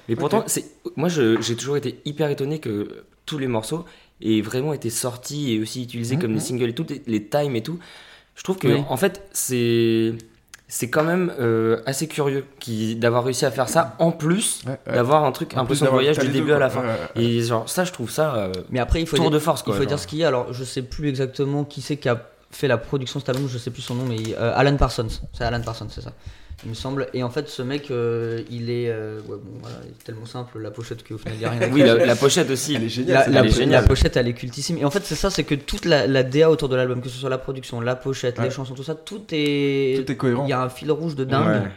Mais pourtant, c'est moi j'ai toujours été hyper étonné que tous les morceaux aient vraiment été sortis et aussi utilisés Mhm. comme des singles et tout, les- les times et tout. Je trouve que Oui. en fait c'est c'est quand même euh, assez curieux qui d'avoir réussi à faire ça en plus Ouais, ouais. d'avoir un truc impression de d'avoir- voyage du deux, début à la fin. Ouais, ouais, ouais. Et genre ça je trouve ça euh, Mais après, il faut tour dire, de force quoi. il faut genre. dire ce qu'il y a. Alors, je sais plus exactement qui c'est qui a fait la production de cet album, je sais plus son nom, mais euh, Alan Parsons. C'est Alan Parsons, c'est ça. Il me semble. Et en fait, ce mec, euh, il est. euh, ouais, bon, voilà, il est tellement simple, la pochette qu'au final, il n'y a rien à Oui, la, la pochette aussi. Elle est géniale. La, cette la- elle est pochette. géniale. la pochette, elle est cultissime. Et en fait, c'est ça, c'est que toute la, la DA autour de l'album, que ce soit la production, la pochette, Ouais. les chansons, tout ça, tout est. Tout est cohérent. Il y a un fil rouge de dingue. Ouais.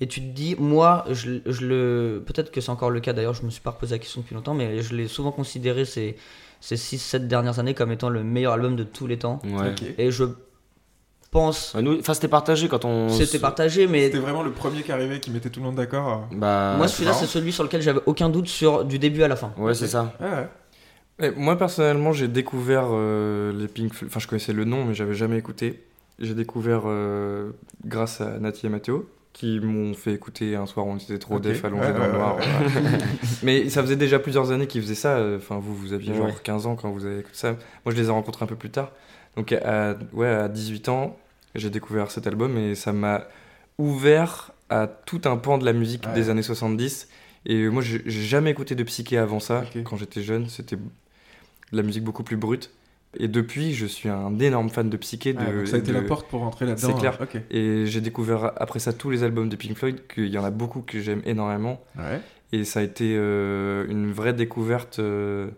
Et tu te dis, moi, je, je le. Peut-être que c'est encore le cas d'ailleurs, je me suis pas reposé la question depuis longtemps, mais je l'ai souvent considéré ces, ces 6-7 dernières années comme étant le meilleur album de tous les temps. Ouais. Et je pense. Enfin, c'était partagé quand on. C'était partagé, mais. C'était vraiment le premier qui arrivait qui mettait tout le monde d'accord. Bah, Moi, celui-là, c'est celui sur lequel j'avais aucun doute sur du début à la fin. Ouais, c'est ça. Ouais. Moi personnellement, j'ai découvert euh, les Pink Floyd. Enfin, je connaissais le nom, mais j'avais jamais écouté. J'ai découvert euh, grâce à Nati et Mathéo, qui m'ont fait écouter un soir où on était trop Ok. def Ouais, dans le noir. voilà. [laughs] mais ça faisait déjà plusieurs années qu'ils faisaient ça. Enfin, vous, vous aviez genre Ouais. 15 ans quand vous avez écouté ça. Moi, je les ai rencontrés un peu plus tard. Donc, à, ouais, à 18 ans, j'ai découvert cet album et ça m'a ouvert à tout un pan de la musique Ouais. des années 70. Et moi, j'ai jamais écouté de psyché avant ça. Quand j'étais jeune, c'était de la musique beaucoup plus brute. Et depuis, je suis un énorme fan de psyché. De, donc ça a été de- la porte pour rentrer là-dedans. C'est clair. Ok. Et j'ai découvert après ça tous les albums de Pink Floyd, qu'il y en a beaucoup que j'aime énormément. Ouais. Et ça a été euh, une vraie découverte euh,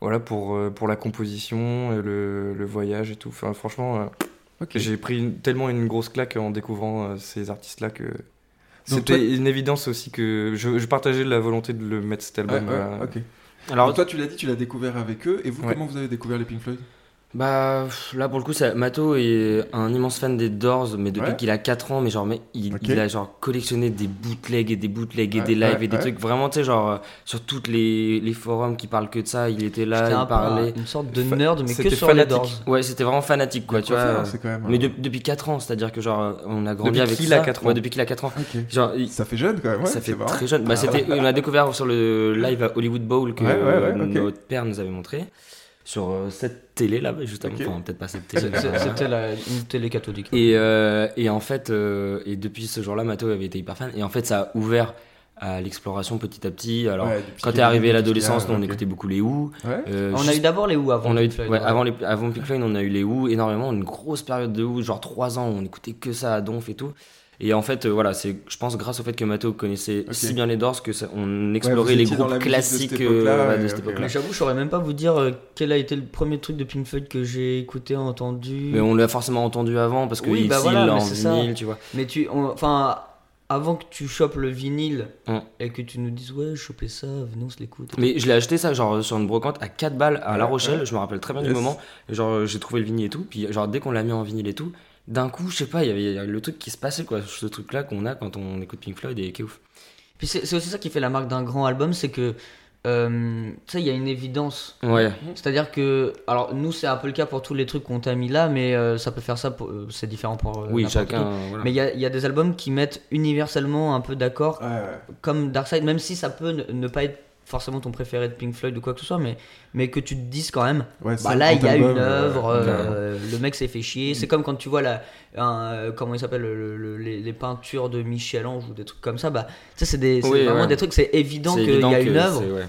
voilà, pour, euh, pour la composition, et le, le voyage et tout. Enfin, franchement, euh, j'ai pris une- tellement une grosse claque en découvrant ces artistes-là que c'était toi- une évidence aussi que je, je partageais la volonté de le mettre cet album. ouais. Alors, Donc toi, tu l'as dit, tu l'as découvert avec eux. Et vous, Ouais. comment vous avez découvert les Pink Floyd? Bah là pour le coup ça, Mato est un immense fan des Doors mais depuis Ouais. qu'il a 4 ans mais genre mais il, il a genre collectionné des bootlegs et des bootlegs et Ouais, des lives ouais, et des ouais. trucs vraiment tu sais genre euh, sur toutes les, les forums qui parlent que de ça il était là il parlait une sorte de nerd, mais que c'était sur les fanatique. Doors. ouais c'était vraiment fanatique quoi tu vois Quoi quand même. mais euh, de- depuis 4 ans c'est à dire que genre euh, on a grandi Depuis avec qu'il ça a 4 ans. ouais depuis qu'il a 4 ans genre il- Ça fait jeune quand même. Ouais, ça fait marrant. très jeune. Bah, c'était, on a découvert sur le live à Hollywood Bowl que Ouais, ouais, ouais, ok. notre père nous avait montré sur euh, cette télé là, justement. Ok. Enfin, peut-être pas cette télé. [laughs] C'était une télé catholique. Et, euh, et en fait, euh, et depuis ce jour-là, Mato avait été hyper fan. Et en fait, ça a ouvert à l'exploration petit à petit. Alors, Ouais, quand t'es arrivé à l'adolescence, on écoutait beaucoup les Who. Ouais. Euh, On a eu d'abord les Who avant. on a eu, Pink Floyd, ouais, ouais. avant, les, avant Pink Floyd, on a eu les Who énormément, une grosse période de Who, genre 3 ans, où on écoutait que ça à donf et tout. Et en fait, euh, voilà, c'est, je pense, grâce au fait que Mato connaissait si bien les Doors que ça- on explorait les groupes la musique de cette classiques époque-là, euh. Mais j'avoue, je saurais même pas vous dire euh, quel a été le premier truc de Pink Floyd que j'ai écouté, entendu. Mais on l'a forcément entendu avant parce que Oui, ici, bah voilà, il en vinyle, tu vois. Mais tu, enfin, avant que tu chopes le vinyle Hum. et que tu nous dises ouais, je chopais ça, venez on se l'écoute. Mais je l'ai acheté ça genre sur une brocante à 4 balles à La Rochelle, ouais. je me rappelle très bien du moment. Genre j'ai trouvé le vinyle et tout, puis genre dès qu'on l'a mis en vinyle et tout, d'un coup, je sais pas, il y avait le truc qui se passait quoi, ce truc là qu'on a quand on écoute Pink Floyd et qui est ouf. Puis c'est aussi ça qui fait la marque d'un grand album, c'est que euh, tu sais, il y a une évidence. Ouais. C'est-à-dire que, alors nous c'est un peu le cas pour tous les trucs qu'on t'a mis là, mais euh, ça peut faire ça, pour- euh, c'est différent pour euh, Oui, chacun voilà. Mais il y a, il y a des albums qui mettent universellement un peu d'accord, Ouais, ouais. comme Dark Side, même si ça peut ne, ne pas être forcément ton préféré de Pink Floyd ou quoi que ce soit, mais, mais que tu te dises quand même, Ouais, bah là il y a album, une euh, œuvre, ouais. euh, le mec s'est fait chier. C'est comme quand tu vois la, un, euh, comment il s'appelle, le- le- les, les peintures de Michel-Ange ou des trucs comme ça, bah c'est Oui, vraiment ouais. des trucs, c'est évident qu'il y a une œuvre. ouais.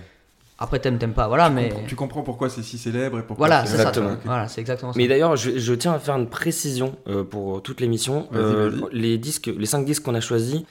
Après, t'aimes, t'aimes pas, voilà, Tu mais. comprends- Tu comprends pourquoi c'est si célèbre et pourquoi Voilà, c'est. Exactement. Ok. Voilà, c'est exactement ça. Mais d'ailleurs, je, je tiens à faire une précision euh, pour toute l'émission. Euh, les disques, les cinq disques qu'on a choisis,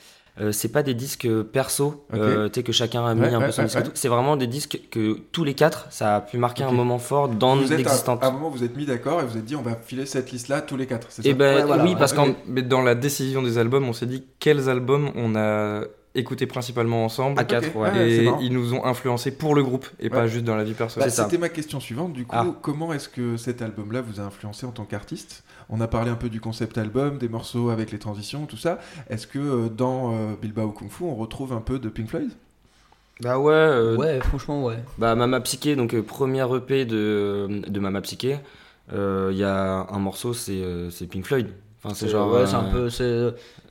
euh, c'est pas des disques perso, Ok. euh, tu sais que chacun a mis Ouais, un ouais, peu son ouais, disque. C'est vraiment des disques que tous les quatre, ça a pu marquer un moment fort dans Vous êtes l'existence. à, à un moment, vous êtes mis d'accord et vous êtes dit, on va filer cette liste-là tous les quatre. C'est ça? Et ben Ouais, voilà, oui, parce qu'en mais dans la décision des albums, on s'est dit quels albums on a écouté principalement ensemble. à quatre, ouais. Ouais, c'est et ils nous ont influencés pour le groupe et pas juste dans la vie Bah, personnelle. C'était ma question suivante. Du coup, Ah. comment est-ce que cet album-là vous a influencé en tant qu'artiste? On a parlé un peu du concept album, des morceaux avec les transitions, tout ça. Est-ce que euh, dans euh, Bilbao Kung Fu, on retrouve un peu de Pink Floyd? Bah ouais, euh, Ouais, franchement, ouais. bah Mama Psyché, donc euh, première EP de, de Mama Psyché, euh, il y a un morceau, c'est euh, c'est Pink Floyd. Enfin, c'est genre. Ouais, c'est un peu.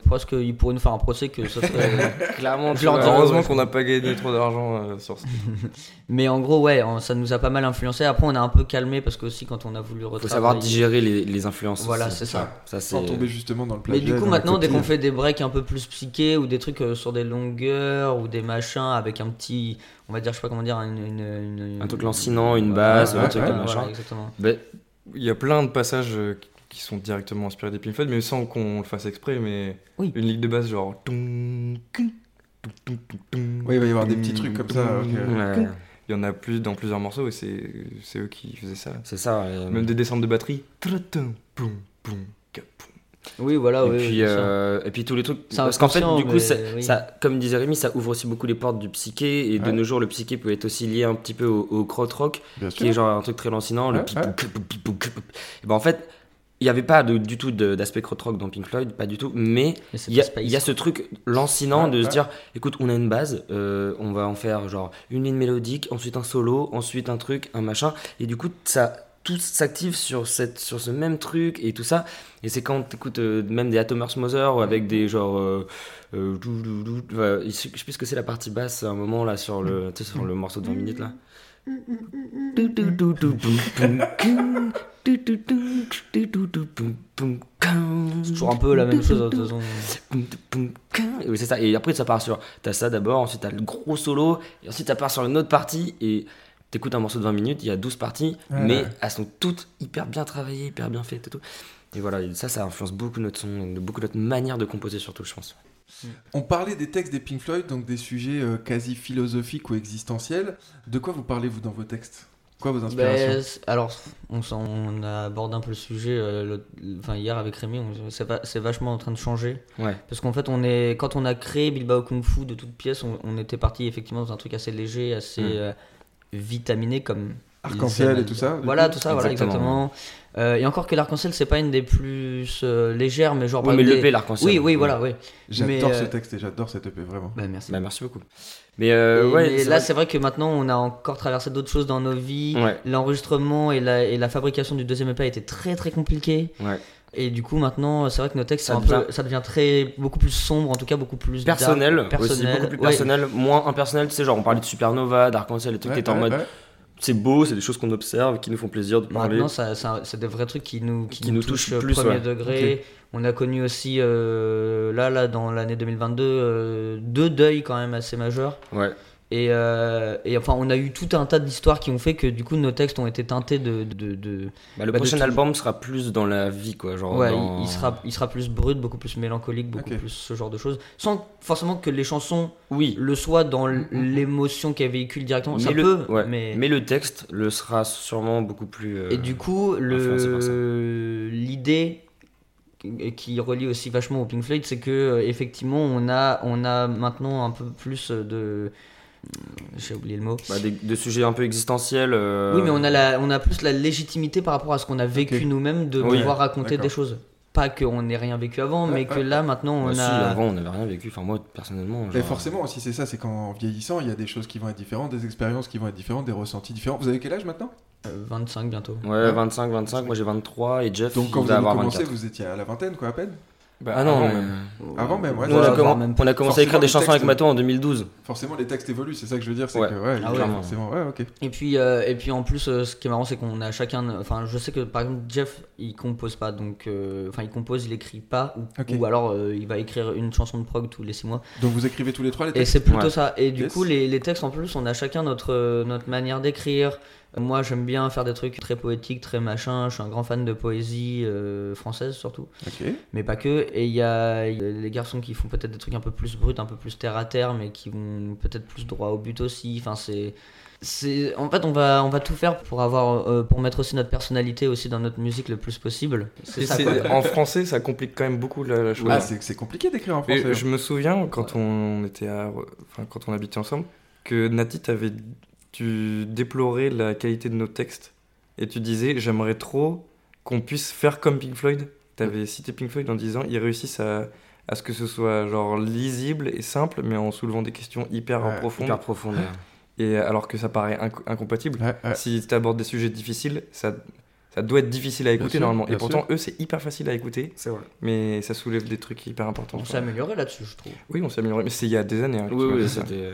C'est presque. Ils pourraient nous faire un procès que ça serait. [laughs] Clairement, Je Heureusement qu'on n'a pas gagné trop d'argent euh, sur ce. [laughs] Mais en gros, ouais, on- ça nous a pas mal influencé. Après, on a un peu calmé parce que aussi, quand on a voulu faut retravailler. savoir digérer les, les influences. Voilà, c'est ça. Ça, c'est. Sans tomber justement dans le Mais plagiat. du coup, maintenant, dès qu'on fait des breaks un peu plus psychés ou des trucs euh, sur des longueurs ou des machins avec un petit, on va dire, je sais pas comment dire, une, une- une- Un truc lancinant, une basse, Ouais, un ouais, truc ouais, Voilà, machin. exactement. Bah, Il y a plein de passages euh, qui sont directement inspirés des Pink Floyd, mais sans qu'on le fasse exprès. Mais Oui. une ligne de basse genre. Oui, il va y avoir des petits trucs comme ça, ouais, Il y en a plus dans plusieurs morceaux et c'est c'est eux qui faisaient ça. c'est ça. Même des descentes de batterie. Oui, voilà, et, oui. puis, euh, et puis tous les trucs. Parce qu'en fait, du coup, ça, oui. ça- comme disait Rémi, ça ouvre aussi beaucoup les portes du psyché. Et de nos jours, le psyché peut être aussi lié un petit peu au, au Bien qui est genre un truc très lancinant. Le Ouais. Et ben en fait, il n'y avait pas de- du tout de- d'aspect krautrock dans Pink Floyd, pas du tout. Mais il y, a- y ce truc lancinant Ouais, de se dire écoute, on a une base, euh, on va en faire genre une ligne mélodique, ensuite un solo, ensuite un truc, un machin. Et du coup, ça tout s'active sur, cette, sur ce même truc et tout ça. Et c'est quand tu écoutes même des Atomers Mother ou avec des genre. Euh, euh, je sais plus ce que c'est la partie basse à un moment là sur le, sur le morceau de 20 minutes là. C'est toujours un peu la même chose. oui, c'est ça. Et après, ça part sur. T'as ça d'abord, ensuite t'as le gros solo, et ensuite ça part sur une autre partie. Et t'écoutes un morceau de 20 minutes, il y a 12 parties, Ouais, mais ouais. elles sont toutes hyper bien travaillées, hyper bien faites et tout. Et voilà, et ça, ça influence beaucoup notre son, beaucoup notre manière de composer, surtout, je pense. On parlait des textes des Pink Floyd, donc des sujets euh, quasi philosophiques ou existentiels. De quoi vous parlez-vous dans vos textes? Quoi vos inspirations? Ben, c'est- alors, on, s'en- on a abordé un peu le sujet euh, enfin, hier avec Rémi, on- c'est va- c'est vachement en train de changer. Ouais. Parce qu'en fait, on est, quand on a créé Bilbao Kung Fu de toutes pièces, on, on était parti effectivement dans un truc assez léger, assez Mm. euh, vitaminé comme. Arc-en-ciel et tout ça, Voilà, coup tout ça, voilà, Exactement. exactement. Euh, et encore que l'arc-en-ciel, c'est pas une des plus euh, légères, mais genre. Oui, mais l'EP, l'arc-en-ciel. Oui, oui, voilà, oui. J'adore ce euh, texte et j'adore cette EP, vraiment. Bah, merci. Bah, merci beaucoup. Mais, euh, Et- ouais, mais c'est là, vrai c'est vrai que maintenant, on a encore traversé d'autres choses dans nos vies. Ouais. L'enregistrement et la, et la fabrication du deuxième EP a été très très compliqué. Ouais. Et du coup, maintenant, c'est vrai que nos textes, Ça peu- devient- ça devient très, beaucoup plus sombre, en tout cas beaucoup plus dark, personnel, aussi, personnel. beaucoup plus Ouais. personnel, moins impersonnel. Tu sais, genre, on parlait de Supernova, d'Arc-en-Ciel, et tout, Ouais, t'es en ouais, mode. C'est beau, c'est des choses qu'on observe, qui nous font plaisir de parler. Maintenant, ça, ça- c'est des vrais trucs qui nous, qui Qui nous nous touchent touchent au plus, premier ouais. degré. On a connu aussi, euh, là, là, dans l'année 2022, euh, deux deuils quand même assez majeurs. Ouais. Et, euh, et enfin, on a eu tout un tas d'histoires qui ont fait que du coup, nos textes ont été teintés de. de, de- Bah, le Bah, de prochain tout. album sera plus dans la vie, quoi. Genre Ouais, dans- il, il sera, il sera plus brut, beaucoup plus mélancolique, beaucoup plus ce genre de choses. Sans forcément que les chansons Oui, le soient dans l- l'émotion qu'elles véhiculent directement. Ça mais, le, peut, ouais. mais. mais le texte le sera sûrement beaucoup plus. euh, Et du coup, ça. l'idée qui- qui relie aussi vachement au Pink Floyd, c'est que euh, effectivement, on a, on a maintenant un peu plus de. J'ai oublié le mot. bah, des, des sujets un peu existentiels. euh, Oui, mais on a, la, on a plus la légitimité par rapport à ce qu'on a vécu nous-mêmes de Oui. pouvoir raconter des choses. Pas qu'on n'ait rien vécu avant, Ouais, mais que là maintenant on Bah, si, a. avant, on n'avait rien vécu. Enfin, moi, personnellement. Mais genre, forcément aussi c'est ça, c'est qu'en vieillissant, il y a des choses qui vont être différentes, des expériences qui vont être différentes, des ressentis différents. Vous avez quel âge maintenant? Euh, 25 bientôt. Ouais, 25, 25. Moi, j'ai 23 et Jeff, Donc il quand vous avez avoir commencé, 24. vous étiez à la vingtaine quoi à peine Bah, Ah non, avant mais- même. Avant même, ouais. Nous, on, a même on a commencé à écrire des chansons avec. Mato en 2012. Forcément, les textes évoluent, c'est ça que je veux dire. C'est Ouais. que, ouais, Ah il- ouais. forcément, ouais, ok. Et puis, euh, et puis en plus, euh, ce qui est marrant, c'est qu'on a chacun. Enfin, je sais que par exemple, Jeff, il compose pas. Donc, euh, enfin, il compose, il écrit pas. Ou, alors, euh, il va écrire une chanson de prog tous les 6 mois. Donc vous écrivez tous les trois les Et textes c'est plutôt Ouais. ça. Et du Yes. coup, les, les textes en plus, on a chacun notre, notre manière d'écrire. Moi, j'aime bien faire des trucs très poétiques, très machin. Je suis un grand fan de poésie euh, française surtout, mais pas que. Et il y a, les garçons qui font peut-être des trucs un peu plus bruts, un peu plus terre à terre, mais qui vont peut-être plus droit au but aussi. Enfin, c'est. C'est, en fait, on va, on va tout faire pour avoir, euh, pour mettre aussi notre personnalité aussi dans notre musique le plus possible. C'est ça. en français, ça complique quand même beaucoup la, la chose. Ah, c'est compliqué d'écrire en Et français. je me souviens quand on était à, enfin quand on habitait ensemble, que Nati t'avait, tu déplorais la qualité de nos textes et tu disais j'aimerais trop qu'on puisse faire comme Pink Floyd. T'avais cité Pink Floyd en disant ils réussissent à, à ce que ce soit genre lisible et simple, mais en soulevant des questions hyper Ouais, profondes. Hyper. Et alors que ça paraît inco- incompatible. Ouais, ouais. Si tu abordes des sujets difficiles, ça, ça doit être difficile à écouter sûr, normalement. bien Et pourtant, eux, c'est hyper facile à écouter, C'est vrai. mais ça soulève des trucs hyper importants. On s'est amélioré là-dessus, je trouve. Oui, on s'est amélioré, mais c'est il y a des années. hein, Oui, tu oui, c'était.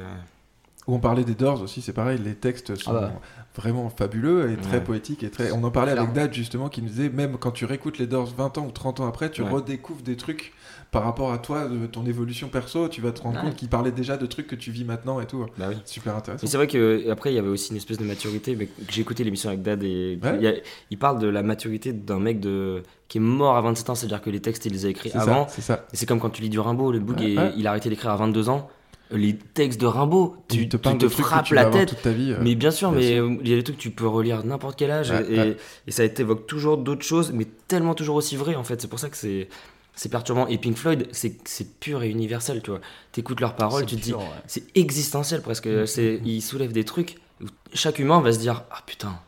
Où on parlait des Doors aussi, c'est pareil, les textes sont Ah bah. vraiment fabuleux et très Ouais. poétiques et très. On en parlait avec. Dad justement qui nous disait même quand tu réécoutes les Doors 20 ans ou 30 ans après, tu Ouais. redécouvres des trucs par rapport à toi, de ton évolution perso, tu vas te rendre Ouais. compte qu'ils parlaient déjà de trucs que tu vis maintenant et tout. Bah oui. Super intéressant. Mais c'est vrai que après il y avait aussi une espèce de maturité. Mais j'ai écouté l'émission avec Dad et Ouais. il, y a- il parle de la maturité d'un mec de qui est mort à 27 ans, c'est-à-dire que les textes il les a écrits avant. c'est ça. Et c'est comme quand tu lis du Rimbaud, le book Ouais, est- ouais. il a arrêté d'écrire à 22 ans. Les textes de Rimbaud, tu, te tu frappes tu la tête. toute ta vie. euh. Mais bien sûr, bien mais sûr. il y a des trucs que tu peux relire à n'importe quel âge Ouais, et, ouais. et ça t'évoque toujours d'autres choses, mais tellement toujours aussi vrai en fait. C'est pour ça que c'est c'est perturbant. Et Pink Floyd, c'est pur et universel, tu vois. T'écoutes leurs paroles, tu te dis, ouais. c'est existentiel presque. Mm, C'est ils soulèvent des trucs. où chaque humain va se dire, ah putain,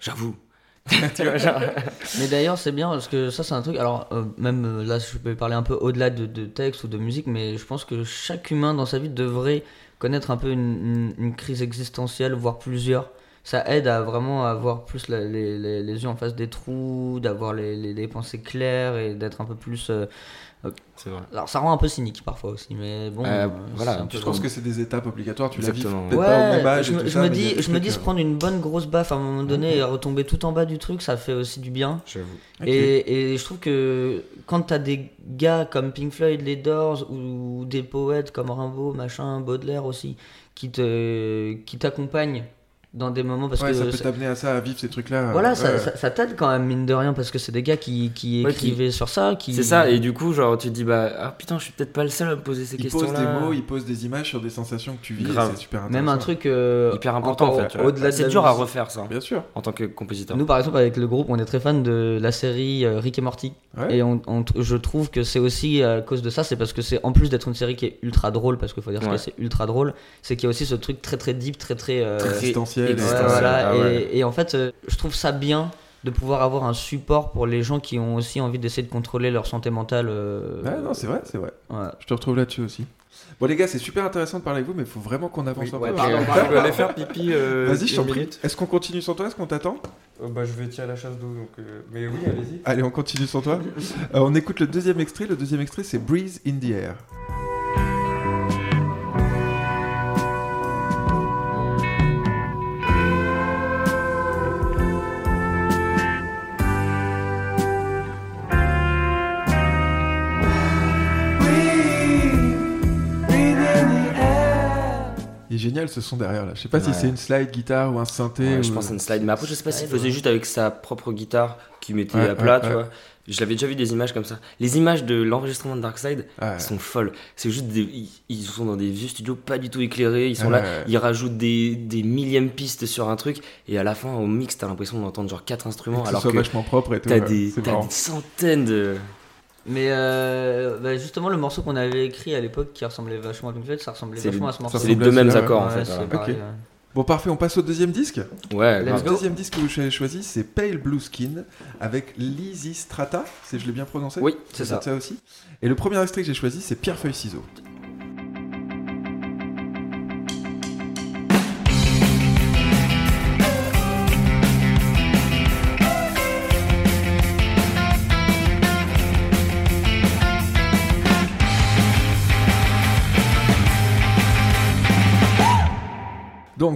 j'avoue. [laughs] Tu vois, genre- Mais d'ailleurs, c'est bien parce que ça, c'est un truc. Alors, euh, même euh, là, je peux parler un peu au-delà de, de texte ou de musique, mais je pense que chaque humain dans sa vie devrait connaître un peu une, crise existentielle, voire plusieurs. Ça aide à vraiment avoir plus les, les- les yeux en face des trous, d'avoir les, les- les pensées claires et d'être un peu plus. euh, c'est vrai. Alors, ça rend un peu cynique parfois aussi, mais bon. Euh, euh, voilà, Je pense comme- que c'est des étapes obligatoires, tu l'as vu Exactement. peut-être Ouais, pas au même âge je, et me- je ça, dis, je me dis se prendre une bonne grosse baffe à un moment donné et retomber tout en bas du truc, ça fait aussi du bien. J'avoue. Et, et je trouve que quand t'as des gars comme Pink Floyd, les Doors, ou des poètes comme Rimbaud, machin, Baudelaire aussi, qui te qui t'accompagnent dans des moments parce Ouais, que ça peut t'amener à ça, à vivre ces trucs-là. voilà, euh, ça, ça, ça t'aide quand même mine de rien parce que c'est des gars qui, qui Ouais, qui- écrivaient sur ça, qui C'est ça, et du coup, genre, tu te dis, bah, ah putain, je suis peut-être pas le seul à me poser ces Il pose questions-là. des mots, il pose des images sur des sensations que tu vis, c'est super intéressant. même un truc euh, Hyper important en fait. Au-delà C'est dur à refaire ça, Bien sûr. en tant que compositeur. Nous par exemple avec le groupe, on est très fan de la série euh, Rick et Morty. Ouais. Et on, on- je trouve que c'est aussi à cause de ça, c'est parce que c'est en plus d'être une série qui est ultra drôle, parce qu'il faut dire que c'est ultra drôle, c'est qu'il y a aussi ce truc très très deep, très très. Existentiel. ouais, voilà. Ah et, ouais. et en fait, euh, je trouve ça bien de pouvoir avoir un support pour les gens qui ont aussi envie d'essayer de contrôler leur santé mentale. euh, Ouais, non, c'est vrai, c'est vrai. ouais. Je te retrouve là-dessus aussi. Bon, les gars, c'est super intéressant de parler avec vous, mais il faut vraiment qu'on avance Oui, un ouais, peu. pardon, Ouais. [laughs] pardon, je vais aller faire pipi. euh, Vas-y, je t'en prie. Est-ce qu'on continue sans toi Est-ce qu'on t'attend? Euh, bah, je vais tirer la chasse d'eau, donc. euh, Mais oui, allez-y. Allez, on continue sans toi. Euh, on écoute le deuxième extrait. Le deuxième extrait, c'est Breeze in the Air. Génial ce son derrière là. Je sais pas si c'est une slide guitare ou un synthé. Ouais, ou... je pense à une slide. Mais après, je sais pas s'il Ouais, faisait ouais. juste avec sa propre guitare qui mettait Ouais, à plat, ouais, tu ouais. vois. Je l'avais déjà vu des images comme ça. Les images de l'enregistrement de Darkside Ouais. sont folles. C'est juste des... ils, ils sont dans des vieux studios pas du tout éclairés. Ils sont Ouais. là, ils rajoutent des, des millièmes pistes sur un truc. Et à la fin, au mix, t'as l'impression d'entendre genre quatre Et instruments. ce alors soit que vachement propre et tout. t'as ouais. des, C'est t'as marrant. des centaines de. Mais euh, bah, justement, le morceau qu'on avait écrit à l'époque qui ressemblait vachement à Pink Floyd, ça ressemblait C'est vachement les- à ce ça morceau. C'est les deux mêmes accords en fait. voilà. pareil. Bon, parfait, on passe au deuxième disque. Ouais. Le deuxième disque que vous avez choisi, c'est Pale Blue Skin avec Lizzy Strata. C'est, je l'ai bien prononcé Oui, c'est ça. êtes aussi. Et le premier extrait que j'ai choisi, c'est Pierre Feuille Ciseaux.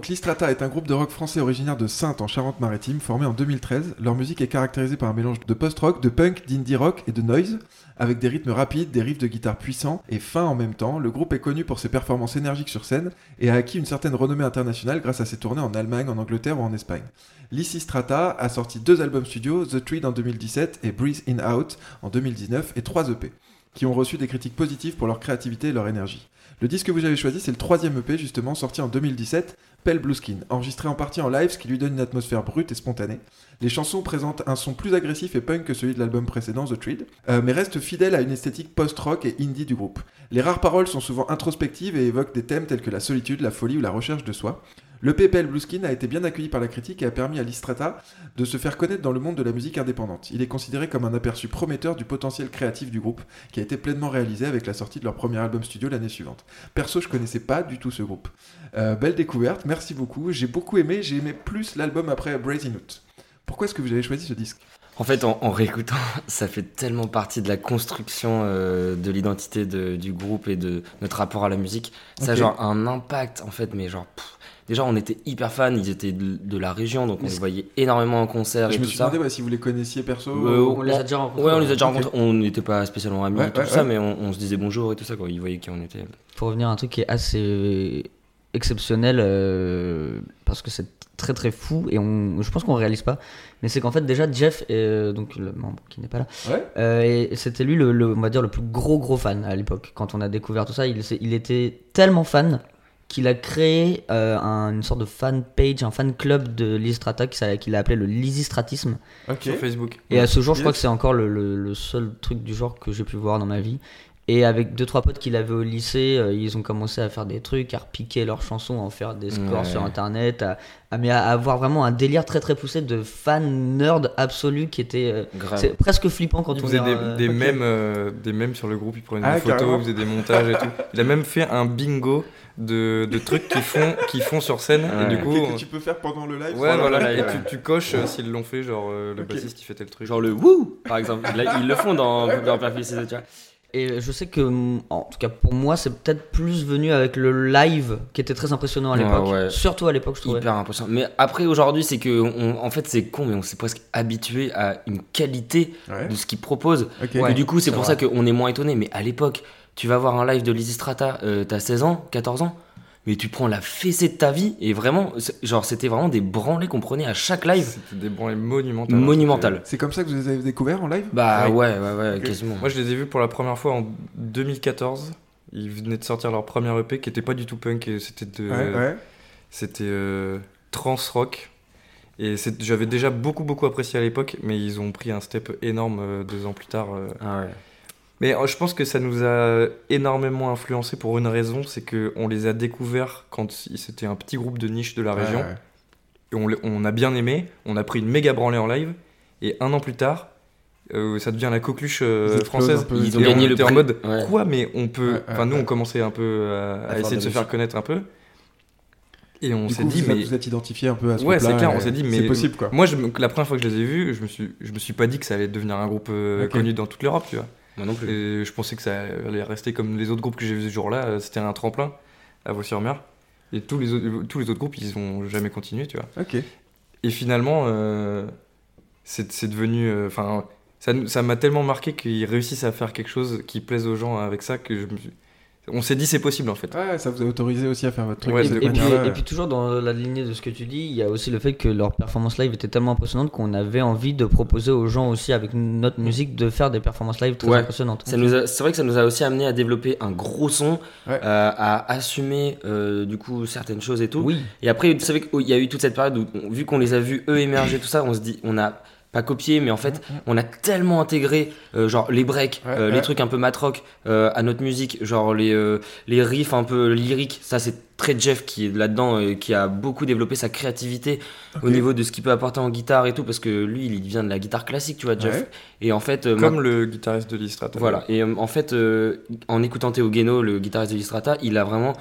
Donc, Listrata est un groupe de rock français originaire de Saintes en Charente-Maritime, formé en 2013. Leur musique est caractérisée par un mélange de post-rock, de punk, d'indie rock et de noise, avec des rythmes rapides, des riffs de guitare puissants et fins en même temps. Le groupe est connu pour ses performances énergiques sur scène et a acquis une certaine renommée internationale grâce à ses tournées en Allemagne, en Angleterre ou en Espagne. Lysistrata a sorti deux albums studio, The Treed en 2017 et Breathe In Out en 2019, et trois EP, qui ont reçu des critiques positives pour leur créativité et leur énergie. Le disque que vous avez choisi, c'est le troisième EP justement, sorti en 2017, Pale Blue Skin, enregistré en partie en live, ce qui lui donne une atmosphère brute et spontanée. Les chansons présentent un son plus agressif et punk que celui de l'album précédent, The Treed, euh, mais restent fidèles à une esthétique post-rock et indie du groupe. Les rares paroles sont souvent introspectives et évoquent des thèmes tels que la solitude, la folie ou la recherche de soi. Le PPL Blueskin a été bien accueilli par la critique et a permis à Listrata de se faire connaître dans le monde de la musique indépendante. Il est considéré comme un aperçu prometteur du potentiel créatif du groupe, qui a été pleinement réalisé avec la sortie de leur premier album studio l'année suivante. Perso, je connaissais pas du tout ce groupe. Euh, belle découverte, merci beaucoup. J'ai beaucoup aimé, j'ai aimé plus l'album après Brazen Out. Pourquoi est-ce que vous avez choisi ce disque? En fait, en, en réécoutant, [laughs] ça fait tellement partie de la construction euh, de l'identité de- du groupe et de notre rapport à la musique. Ça a genre un impact, en fait, mais genre. pff, déjà, on était hyper fans, ils étaient de, de la région, donc on les voyait énormément en concert Je et me tout suis ça. demandé si vous les connaissiez perso. Euh, On les a déjà rencontrés. Ouais, on les a déjà rencontrés. On n'était pas spécialement amis Ouais, et tout ouais, ça, ouais. mais on, on se disait bonjour et tout ça, quoi. Ils voyaient qui on était. Pour revenir à un truc qui est assez exceptionnel, euh, parce que c'est très très fou, et on, je pense qu'on réalise pas, mais c'est qu'en fait déjà Jeff, euh, donc le membre qui n'est pas là, Ouais. euh, et c'était lui le, le- on va dire le plus gros gros fan à l'époque. Quand on a découvert tout ça, il était tellement fan qu'il a créé euh, un- une sorte de fan page, un fan club de s'a- qu'il a appelé le Lysistratisme. Sur Facebook. Et à ce jour, je crois que c'est encore le, le- le seul truc du genre que j'ai pu voir dans ma vie. Et avec deux trois potes qu'il avait au lycée, euh, ils ont commencé à faire des trucs, à repiquer leurs chansons, à en faire des scores Ouais. sur internet, à, à- mais à avoir vraiment un délire très très poussé de fan nerd absolu qui était euh, c'est presque flippant quand Il on faisait des, euh, des mèmes, euh, des mèmes sur le groupe, il prenait Ah, des photos, carrément. il faisait des montages et tout. Il a même fait un bingo de, de trucs qu'ils font, qu'ils font sur scène. Ouais. Et du coup, que tu peux faire pendant le live. ouais, voilà, la- et ouais. tu, tu coches euh, s'ils l'ont fait, genre euh, le bassiste il fait tel truc. Genre le wouh, par exemple. Là, ils le font dans dans Perfect tu vois. Et je sais que, en tout cas pour moi, c'est peut-être plus venu avec le live qui était très impressionnant à l'époque. ouais. Surtout à l'époque, je trouvais. Hyper impressionnant. Mais après, aujourd'hui, c'est que, on- en fait, c'est con, mais on s'est presque habitué à une qualité Ouais. de ce qu'ils proposent. Et du coup, c'est c'est pour vrai. ça qu'on est moins étonné. Mais à l'époque, tu vas voir un live de Lizzy Strata, euh, t'as 16 ans, 14 ans, mais tu prends la fessée de ta vie. Et vraiment, genre, c'était vraiment des branlées qu'on prenait à chaque live. C'était des branlées monumentales. Monumentales. C'est comme ça que vous les avez découverts en live? Bah Ouais. ouais, ouais, quasiment. Moi je les ai vus pour la première fois en 2014. Ils venaient de sortir leur premier EP qui était pas du tout punk, c'était de, Ouais, ouais. c'était euh, trans rock. Et j'avais déjà beaucoup beaucoup apprécié à l'époque, mais ils ont pris un step énorme euh, deux ans plus tard. euh. Ah ouais. Mais euh, je pense que ça nous a énormément influencé pour une raison, c'est que on les a découverts quand c'était un petit groupe de niche de la région. Ouais, ouais. Et on, a bien aimé, on a pris une méga branlée en live, et un an plus tard, euh, ça devient la coqueluche euh, française. peu. Ils ont Et on gagné le était en mode Ouais. quoi, mais on peut. Ouais, ouais, enfin, nous, ouais. on commençait un peu à, essayer de se faire connaître un peu. Et on s'est dit, vous, mais. vous êtes identifié un peu à ce Ouais, c'est clair, on s'est dit, mais- C'est possible quoi. Moi, je, la première fois que je les ai vus, je me suis, je me suis pas dit que ça allait devenir un groupe euh, connu dans toute l'Europe, tu vois. Moi non plus. Et je pensais que ça allait rester comme les autres groupes que j'ai vus ce jour-là. euh, C'était un tremplin à Vaux-sur-Mer. Et tous les, autres, tous les autres groupes, ils ont jamais continué, tu vois. Ok. Et finalement, euh, c'est devenu. euh, Enfin, ça m'a tellement marqué qu'ils réussissent à faire quelque chose qui plaise aux gens avec ça que je me suis- On s'est dit c'est possible en fait. Ouais, ça vous a autorisé aussi à faire votre truc Ouais, de Et, puis, manière-là. et puis toujours dans la lignée de ce que tu dis, il y a aussi le fait que leur performance live était tellement impressionnante qu'on avait envie de proposer aux gens aussi avec notre musique de faire des performances live très Ouais. impressionnantes. Ça nous a- C'est vrai que ça nous a aussi amené à développer un gros son, Ouais. euh, à assumer euh, du coup certaines choses et tout. Oui, Et après, vous savez qu'il y a eu toute cette période où, vu qu'on les a vus eux émerger, tout ça, on se dit, on a pas copié, mais en fait, on a tellement intégré, euh, genre les breaks, Ouais, euh, ouais. les trucs un peu matrock euh, à notre musique, genre les, les riffs un peu lyriques. Ça, c'est très Jeff qui est là-dedans, et qui a beaucoup développé sa créativité au niveau de ce qu'il peut apporter en guitare et tout, parce que lui, il vient de la guitare classique, tu vois, Jeff. Ouais. Et en fait, Comme le guitariste de Listrata. voilà. Et en fait, en écoutant Théo Guéno, le guitariste de Listrata, il a vraiment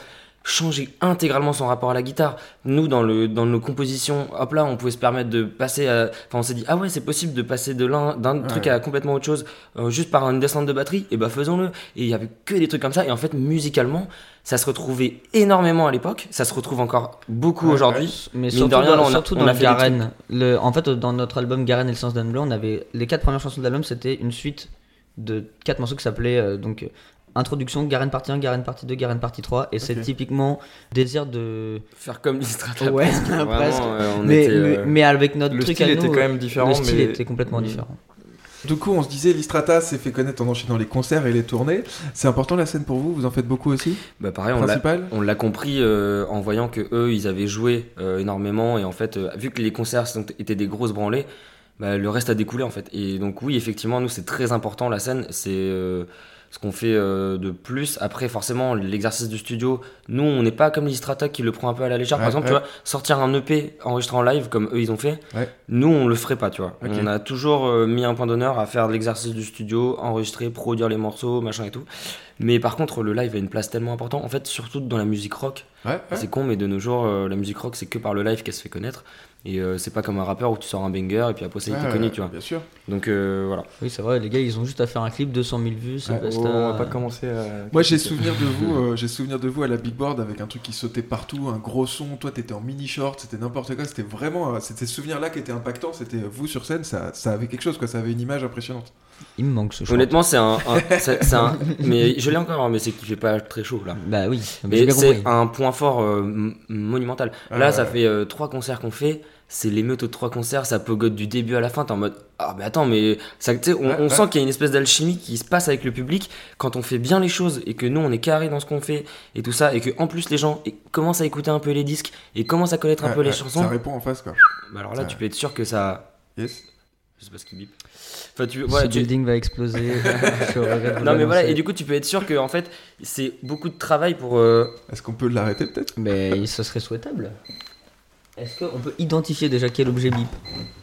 changer intégralement son rapport à la guitare. Nous, dans, le, dans nos compositions, hop là, on pouvait se permettre de passer à... Enfin, on s'est dit, ah ouais, c'est possible de passer de l'un, d'un truc à complètement autre chose, euh, juste par une descente de batterie, et bah faisons-le. Et il y avait que des trucs comme ça, et en fait, musicalement, ça se retrouvait énormément à l'époque, ça se retrouve encore beaucoup Ouais, aujourd'hui. Mais surtout, de rien, dans, on a- surtout on dans a le fait des Garen. Le, en fait, dans notre album Garen et le sens d'un bleu, on avait les quatre premières chansons de l'album, c'était une suite de quatre morceaux qui s'appelaient euh, donc Introduction, Garen partie 1, Garen partie 2, Garen partie 3. Et c'est typiquement désir de. Faire comme l'Istrata. Ouais, presque. Vraiment, presque. euh, on Mais, était, euh, avec notre Le truc style à était nous, quand euh, même différent, Le style mais- était complètement Mm. différent. Du coup, on se disait, l'Istrata s'est fait connaître en enchaînant les concerts et les tournées. C'est important la scène pour vous? Vous en faites beaucoup aussi? Bah, pareil, on l'a Principal? On l'a compris euh, en voyant que eux, ils avaient joué euh, énormément et en fait, euh, vu que les concerts sont- étaient des grosses branlées, bah, le reste a découlé en fait. Et donc oui, effectivement, nous c'est très important la scène, c'est euh, ce qu'on fait euh, de plus. Après, forcément, l'exercice du studio, nous, on n'est pas comme l'Istrata qui le prend un peu à la légère. Ouais, Par exemple, ouais. tu vois, sortir un EP enregistré en live comme eux ils ont fait, Ouais. nous on le ferait pas, tu vois. On a toujours euh, mis un point d'honneur à faire l'exercice du studio, enregistrer, produire les morceaux, machin et tout. Mais par contre, le live a une place tellement importante, en fait, surtout dans la musique rock. C'est con, mais de nos jours, euh, la musique rock, c'est que par le live qu'elle se fait connaître. Et euh, c'est pas comme un rappeur où tu sors un banger et puis après ça, il Ouais, t'est connu, tu vois. Bien sûr. Donc euh, voilà. Oui, c'est vrai, les gars, ils ont juste à faire un clip, 200 000 vues, c'est Ouais. Oh, on va pas commencer à. Moi j'ai [laughs] souvenir de vous, euh, j'ai souvenir de vous à la big board avec un truc qui sautait partout, un gros son. Toi t'étais en mini short, c'était n'importe quoi. C'était vraiment, c'était ce souvenir là qui était impactant. C'était vous sur scène, ça, ça avait quelque chose quoi. Ça avait une image impressionnante. Il me manque ce choix. Honnêtement, c'est un. un- [laughs] c'est un mais je l'ai encore, hein, mais c'est qu'il fait pas très chaud là. Bah oui, mais c'est un point fort euh, monumental. Ah, Là, ouais, ça fait euh, trois concerts qu'on fait. C'est l'émeute aux trois concerts, ça pogote du début à la fin. T'es en mode Ah, mais attends, mais ça, tu sais, on, Ouais, on ouais. sent qu'il y a une espèce d'alchimie qui se passe avec le public quand on fait bien les choses et que nous on est carré dans ce qu'on fait et tout ça. Et que en plus les gens commencent à écouter un peu les disques et commencent à connaître un Ouais, peu les chansons. Ça répond en face quoi. Bah alors là, ça- tu peux être sûr que ça. Yes. Je sais pas ce qui bip. Enfin, tu, Ce tu- building va exploser. [laughs] Je Non mais voilà, et du coup tu peux être sûr que en fait c'est beaucoup de travail pour... euh, Est-ce qu'on peut l'arrêter peut-être? Mais ce serait souhaitable. Est-ce qu'on peut identifier déjà quel objet bip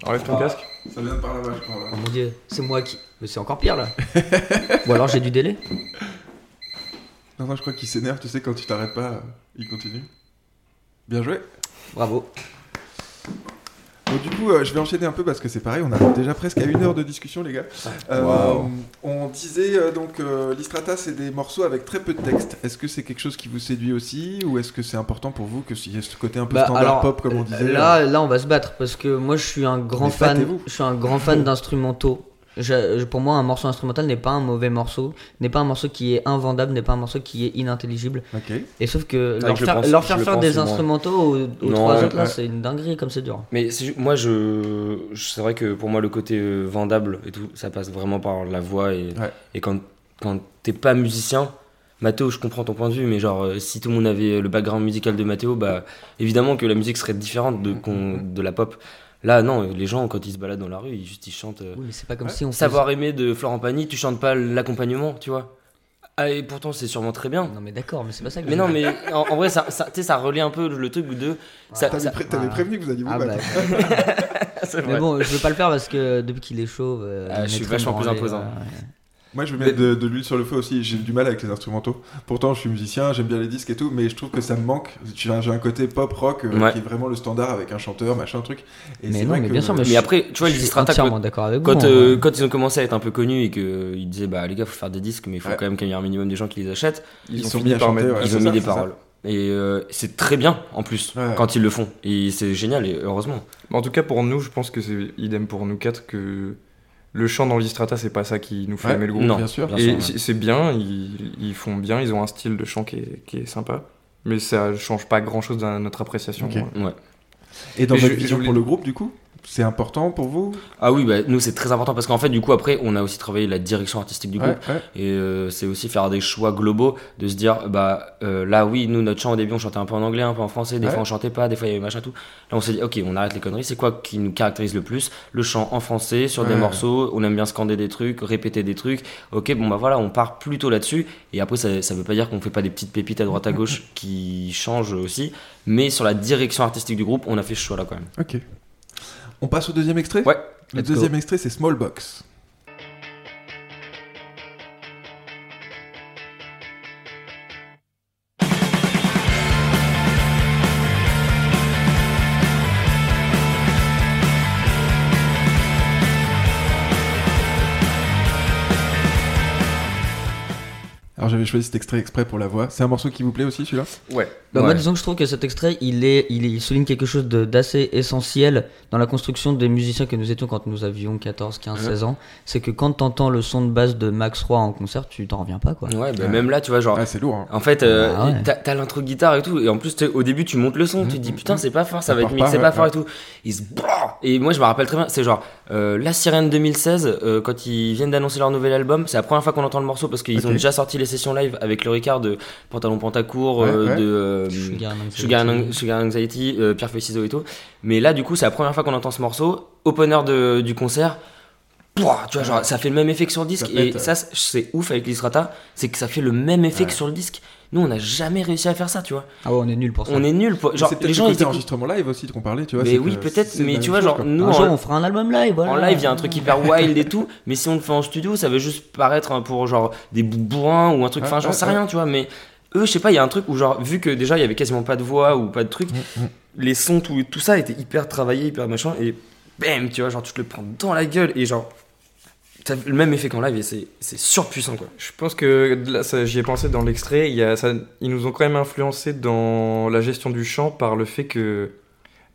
Enlève ton casque. Ça vient de par là-bas, je crois. Oh mon dieu, c'est moi qui. Mais c'est encore pire là. [laughs] Ou alors j'ai du délai. Non, non, je crois qu'il s'énerve. Tu sais quand tu t'arrêtes pas, euh, il continue. Bien joué. Bravo. Donc, du coup, euh, je vais enchaîner un peu parce que c'est pareil, on arrive déjà presque à une heure de discussion, les gars. Euh. On disait euh, donc euh, l'Istrata, c'est des morceaux avec très peu de texte. Est-ce que c'est quelque chose qui vous séduit aussi ou est-ce que c'est important pour vous que s'il y ait ce côté un peu Bah, standard alors, pop comme on disait Là, là, on va se battre parce que moi, je suis un grand Mais fan. Je suis un grand fan d'instrumentaux. Je- pour moi, un morceau instrumental n'est pas un mauvais morceau, n'est pas un morceau qui est invendable, n'est pas un morceau qui est inintelligible. Et sauf que Ah, leur faire, pense- leur je faire des souvent. instrumentaux aux, aux Non, trois ouais, autres là, ouais. c'est une dinguerie comme c'est dur. Mais moi je... C'est vrai que pour moi le côté euh, vendable et tout, ça passe vraiment par la voix et, Ouais. et quand, quand t'es pas musicien... Mathéo, je comprends ton point de vue, mais genre, euh, si tout le monde avait le background musical de Mathéo, bah, évidemment que la musique serait différente de, qu'on- de la pop. Là, non, les gens, quand ils se baladent dans la rue, ils, juste, ils chantent. euh, Oui, mais c'est pas comme Ouais. si on faisait- Savoir aimer de Florent Pagny, tu chantes pas l'accompagnement, tu vois. Ah, et pourtant, c'est sûrement très bien. Non mais d'accord, mais c'est pas ça que Mais je non, veux. mais en, en vrai, ça, ça, tu sais, ça relie un peu le truc de. Ça, T'avais ça- pré- t'avais voilà. prévenu que vous alliez vous Ah battre. bah, [laughs] c'est mais bon, je veux pas le faire parce que depuis qu'il est chauve, euh, Ah, je suis vachement plus imposant. ouais. Moi, je vais mettre de, de l'huile sur le feu aussi. J'ai du mal avec les instrumentaux. Pourtant, je suis musicien, j'aime bien les disques et tout, mais je trouve que ça me manque. J'ai un, côté pop rock euh, Ouais. qui est vraiment le standard avec un chanteur, machin truc. Et Mais non, vrai mais que- bien sûr, mais Mais après, tu vois, je les Strata, quand, d'accord avec quand, vous. euh, quand ils ont commencé à être un peu connus et qu'ils disaient, bah les gars, faut faire des disques, mais il faut Ouais. quand même qu'il y ait un minimum de gens qui les achètent, Ils, Ils ont sont mis à par chanter, mettre. ouais. ils ont mis ça, des ça. paroles. Et euh, c'est très bien en plus Ouais. quand ils le font. Et c'est génial, et heureusement. En tout cas, pour nous, je pense que c'est idem pour nous quatre que le chant dans l'Istrata, c'est pas ça qui nous fait Ouais. aimer le groupe. Non. Bien sûr. Bien Et ouais. c'est bien, ils, ils font bien, ils ont un style de chant qui est, qui est sympa. Mais ça change pas grand chose dans notre appréciation. Ouais. Et dans Mais votre je- je vision voulais- pour le groupe, du coup? C'est important pour vous? Ah oui, bah, nous c'est très important parce qu'en fait, du coup, après, on a aussi travaillé la direction artistique du groupe. ouais. Et euh, c'est aussi faire des choix globaux, de se dire, bah euh, là, oui, nous, notre chant au début, on chantait un peu en anglais, un peu en français, des Ouais. fois on chantait pas, des fois il y avait machin tout. Là, on s'est dit, ok, on arrête les conneries, c'est quoi qui nous caractérise le plus? Le chant en français, sur des morceaux, on aime bien scander des trucs, répéter des trucs. Ok, bon, bah voilà, on part plutôt là-dessus. Et après, ça, ça veut pas dire qu'on fait pas des petites pépites à droite à gauche [laughs] qui changent aussi. Mais sur la direction artistique du groupe, on a fait ce choix-là quand même. Ok. On passe au deuxième extrait Ouais, Le go. deuxième extrait, c'est Small choisi cet extrait exprès pour la voix. C'est un morceau qui vous plaît aussi celui-là? Ouais. Bah, Moi, disons que je trouve que cet extrait, il, est, il, est- il souligne quelque chose d'assez essentiel dans la construction des musiciens que nous étions quand nous avions 14, 15, Ouais. 16 ans. C'est que quand t'entends le son de basse de Max Roy en concert, tu t'en reviens pas, quoi. Ouais, bah, Ouais. même là, tu vois, genre. Ah, c'est lourd. hein. En fait, euh, Ah ouais. t'as l'intro guitare et tout, et en plus, au début, tu montes le son, tu te dis mhm, putain, c'est pas fort, ça, Ça va être mixé pas, pas fort ouais. et tout. Il se brrr. Et moi, je me rappelle très bien, c'est genre euh, La Sirène 2016, euh, quand ils viennent d'annoncer leur nouvel album, c'est la première fois qu'on entend le morceau parce qu'ils ont déjà sorti les sessions live avec le Ricard de Pantalon Pantacourt, Ouais, euh, ouais. de euh, Sugar and Anxiety. Sugar, and- Sugar Anxiety, euh, Pierre Feuille Ciseaux et tout. Mais là, du coup, c'est la première fois qu'on entend ce morceau. Opener de, du concert. Pouah, tu vois, genre, ça fait le même effet que sur le disque. Ça et pète, ça, c'est- ouf avec l'Istrata, c'est que ça fait le même effet que sur le disque. Nous, on n'a jamais réussi à faire ça, tu vois. Ah ouais, on est nul pour ça. On est nul. Genre, c'est peut-être les le gens, enregistrement live aussi qu'on parlait, tu vois. Mais oui, peut-être, mais tu vois, chose, genre, quoi. nous, Un en, jour, on fera un album live, voilà. en live, il y a un truc hyper [laughs] wild et tout. Mais si on le fait en studio, ça veut juste paraître hein, pour genre des bou- bourrins ou un truc. Enfin, j'en sais rien, tu vois. Mais eux, je sais pas, il y a un truc où, genre, vu que déjà, il y avait quasiment pas de voix ou pas de truc, Mm, mm. les sons, tout, tout ça était hyper travaillé, hyper machin. Et bam, tu vois, genre, tu te le prends dans la gueule et genre. Fait le même effet qu'en live et c'est c'est surpuissant quoi. Je pense que là, ça, j'y ai pensé dans l'extrait. Il y a, ça, ils nous ont quand même influencé dans la gestion du chant par le fait que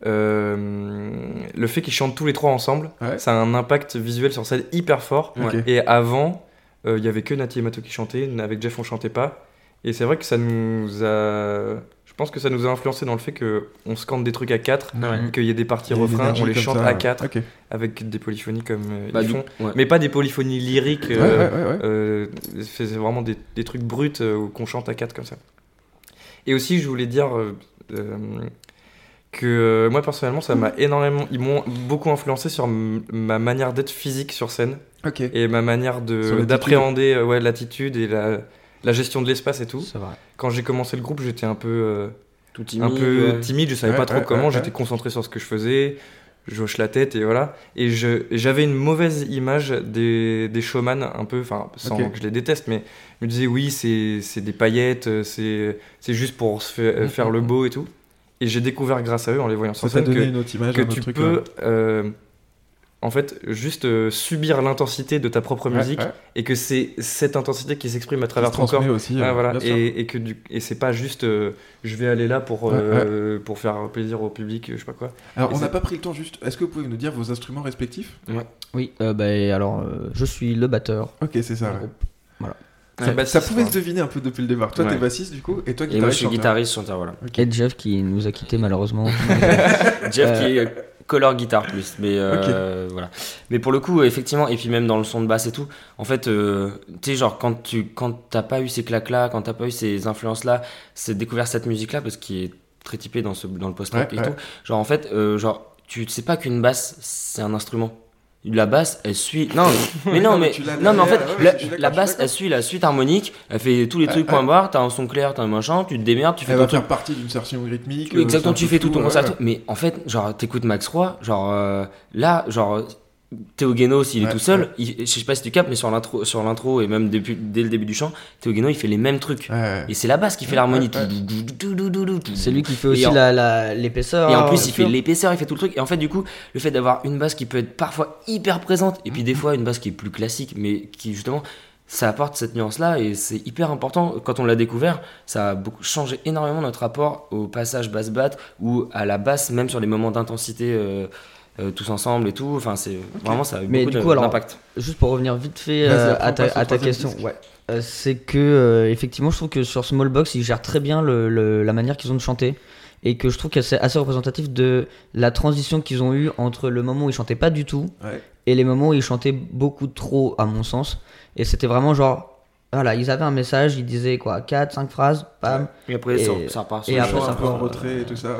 euh, le fait qu'ils chantent tous les trois ensemble, Ouais. ça a un impact visuel sur scène hyper fort. Et avant, euh, il y avait que Nati et Mato qui chantaient. Avec Jeff, on chantait pas. Et c'est vrai que ça nous a. Je pense que ça nous a influencé dans le fait que on scande des trucs à 4 Ouais. qu'il y ait des parties refrains, on les chante ça, à ouais. 4 Ok. avec des polyphonies comme euh, Bah, ils du- font. ouais. Mais pas des polyphonies lyriques. Ouais, euh, ouais, ouais, ouais. euh, c'est vraiment des, des trucs bruts euh, qu'on chante à 4 comme ça. Et aussi, je voulais dire euh, euh, que euh, moi personnellement, ça m'a énormément. Ils m'ont beaucoup influencé sur ma manière d'être physique sur scène et ma manière d'appréhender ouais, l'attitude et la, la gestion de l'espace et tout. C'est vrai. Quand j'ai commencé le groupe, j'étais un peu, euh, Tout timide. un peu ouais. timide, je savais Ouais, pas trop ouais, comment, ouais, j'étais ouais. concentré sur ce que je faisais, je hoche la tête et voilà. Et j'avais une mauvaise image des, des showman, un peu, enfin, sans que je les déteste, mais je me disais oui, c'est c'est des paillettes, c'est c'est juste pour se faire, faire le beau et tout. Et j'ai découvert grâce à eux, en les voyant Ça sur scène, que, une autre image, que tu truc, peux, ouais. euh, en fait, juste euh, subir l'intensité de ta propre Ouais, musique ouais. et que c'est cette intensité qui s'exprime à travers ton corps. aussi. Euh, voilà. Et, et que du, et c'est pas juste euh, je vais aller là pour, euh, pour faire plaisir au public, je sais pas quoi. Alors, Et on n'a pas pris le temps juste. Est-ce que vous pouvez nous dire vos instruments respectifs? Oui, euh, bah, alors, euh, je suis le batteur. Ok, c'est ça. groupe. Ça, Ouais, bassiste, ça pouvait ouais. se deviner un peu depuis le départ. Toi, Ouais. t'es bassiste du coup, et toi, Et moi, je guitariste. suis guitariste, chanteur, voilà. Ok. Et Jeff qui nous a quittés malheureusement. [laughs] Jeff Euh, qui est color guitare plus mais euh, voilà. Mais pour le coup effectivement et puis même dans le son de basse et tout en fait euh, tu sais genre quand tu quand t'as pas eu ces claques là quand t'as pas eu ces influences là c'est découvert cette musique là parce qu'il est très typé dans ce dans le post rock Ouais, et ouais. tout. Genre en fait euh, genre tu sais pas qu'une basse c'est un instrument la basse elle suit non [laughs] mais non mais non mais en fait la, basse elle suit la suite harmonique elle fait tous les trucs Ouais, point barre t'as un son clair t'as un machin tu te démerdes tu fais Elle ton va truc faire partie d'une section rythmique. euh, exactement, c'est tu fais tout ton concert. ouais. Mais en fait, genre, t'écoutes Max Roy, genre, euh, là, genre, Théo Guéno, s'il est Ouais, tout seul, ouais. il- je sais pas si tu captes, mais sur l'intro, sur l'intro et même depuis, dès le début du chant, Théo Guéno, il fait les mêmes trucs. Ouais, ouais. Et c'est la basse qui fait l'harmonie. Ouais, ouais. C'est lui qui fait aussi en- la- la- l'épaisseur. Et en plus, il fait l'épaisseur, il fait tout le truc. Et en fait, du coup, le fait d'avoir une basse qui peut être parfois hyper présente, et puis des fois une basse qui est plus classique, mais qui justement, ça apporte cette nuance-là, et c'est hyper important. Quand on l'a découvert, ça a beaucoup changé énormément notre rapport au passage basse-batte, ou à la basse, même sur les moments d'intensité. euh, euh, tous ensemble et tout, enfin c'est vraiment ça a eu Mais beaucoup du de- coup, alors, d'impact. Juste pour revenir vite fait euh, à on ta, à question, disque. ouais. Euh, c'est que euh, effectivement, je trouve que sur Small Box, ils gèrent très bien le, le- la manière qu'ils ont de chanter et que je trouve que c'est assez représentatif de la transition qu'ils ont eue entre le moment où ils chantaient pas du tout Ouais. et les moments où ils chantaient beaucoup trop, à mon sens. Et c'était vraiment genre, voilà, ils avaient un message, ils disaient quoi, 4, 5 phrases, bam. Et après Et- ça, repart sur et le après, ça un peu en part, retrait et tout ça. ouais.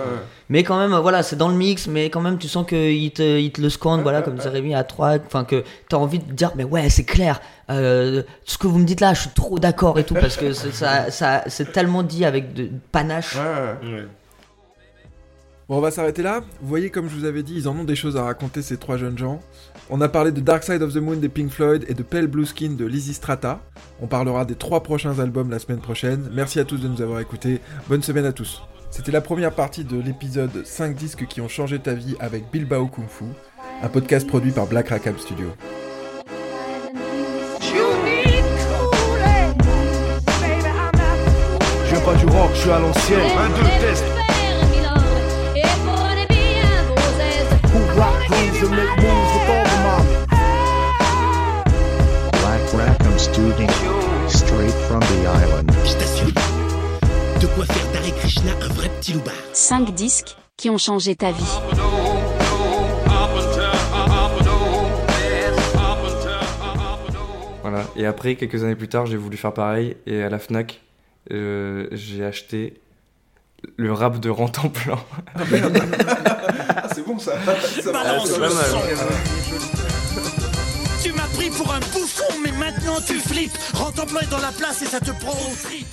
Mais quand même, voilà, c'est dans le mix, mais quand même, tu sens qu'ils te, ils te le scandent, voilà, comme disait Rémi, à 3, enfin, que t'as envie de dire, mais ouais, c'est clair, euh, ce que vous me dites là, je suis trop d'accord et tout, parce que c'est- ça, ça, c'est tellement dit avec de panache. Ouais. Bon, on va s'arrêter là. Vous voyez, comme je vous avais dit, ils en ont des choses à raconter, ces trois jeunes gens. On a parlé de Dark Side of the Moon des Pink Floyd et de Pale Blue Skin de Lizzy Strata. On parlera des trois prochains albums la semaine prochaine. Merci à tous de nous avoir écoutés. Bonne semaine à tous. C'était la première partie de l'épisode 5 disques qui ont changé ta vie avec Bilbao Kung Fu, un podcast produit par Black Rackham Studio. Viens du rock, je suis à l'ancienne. Un, deux, test. Rock grooves and make moves with all the mommies. Black Rackham Student. Straight from the island. Je t'assure, de quoi faire d'Hare Krishna un vrai petit loupard. 5 disques qui ont changé ta vie. Voilà. Et après, quelques années plus tard, j'ai voulu faire pareil. Et à la Fnac, euh, j'ai acheté le rap de Rantanplan. [laughs] Ah, c'est bon ça. [laughs] Balance pas le mal. son. Tu m'as pris pour un bouffon, mais maintenant tu flippes. Rantanplan est dans la place et ça te prend au trip.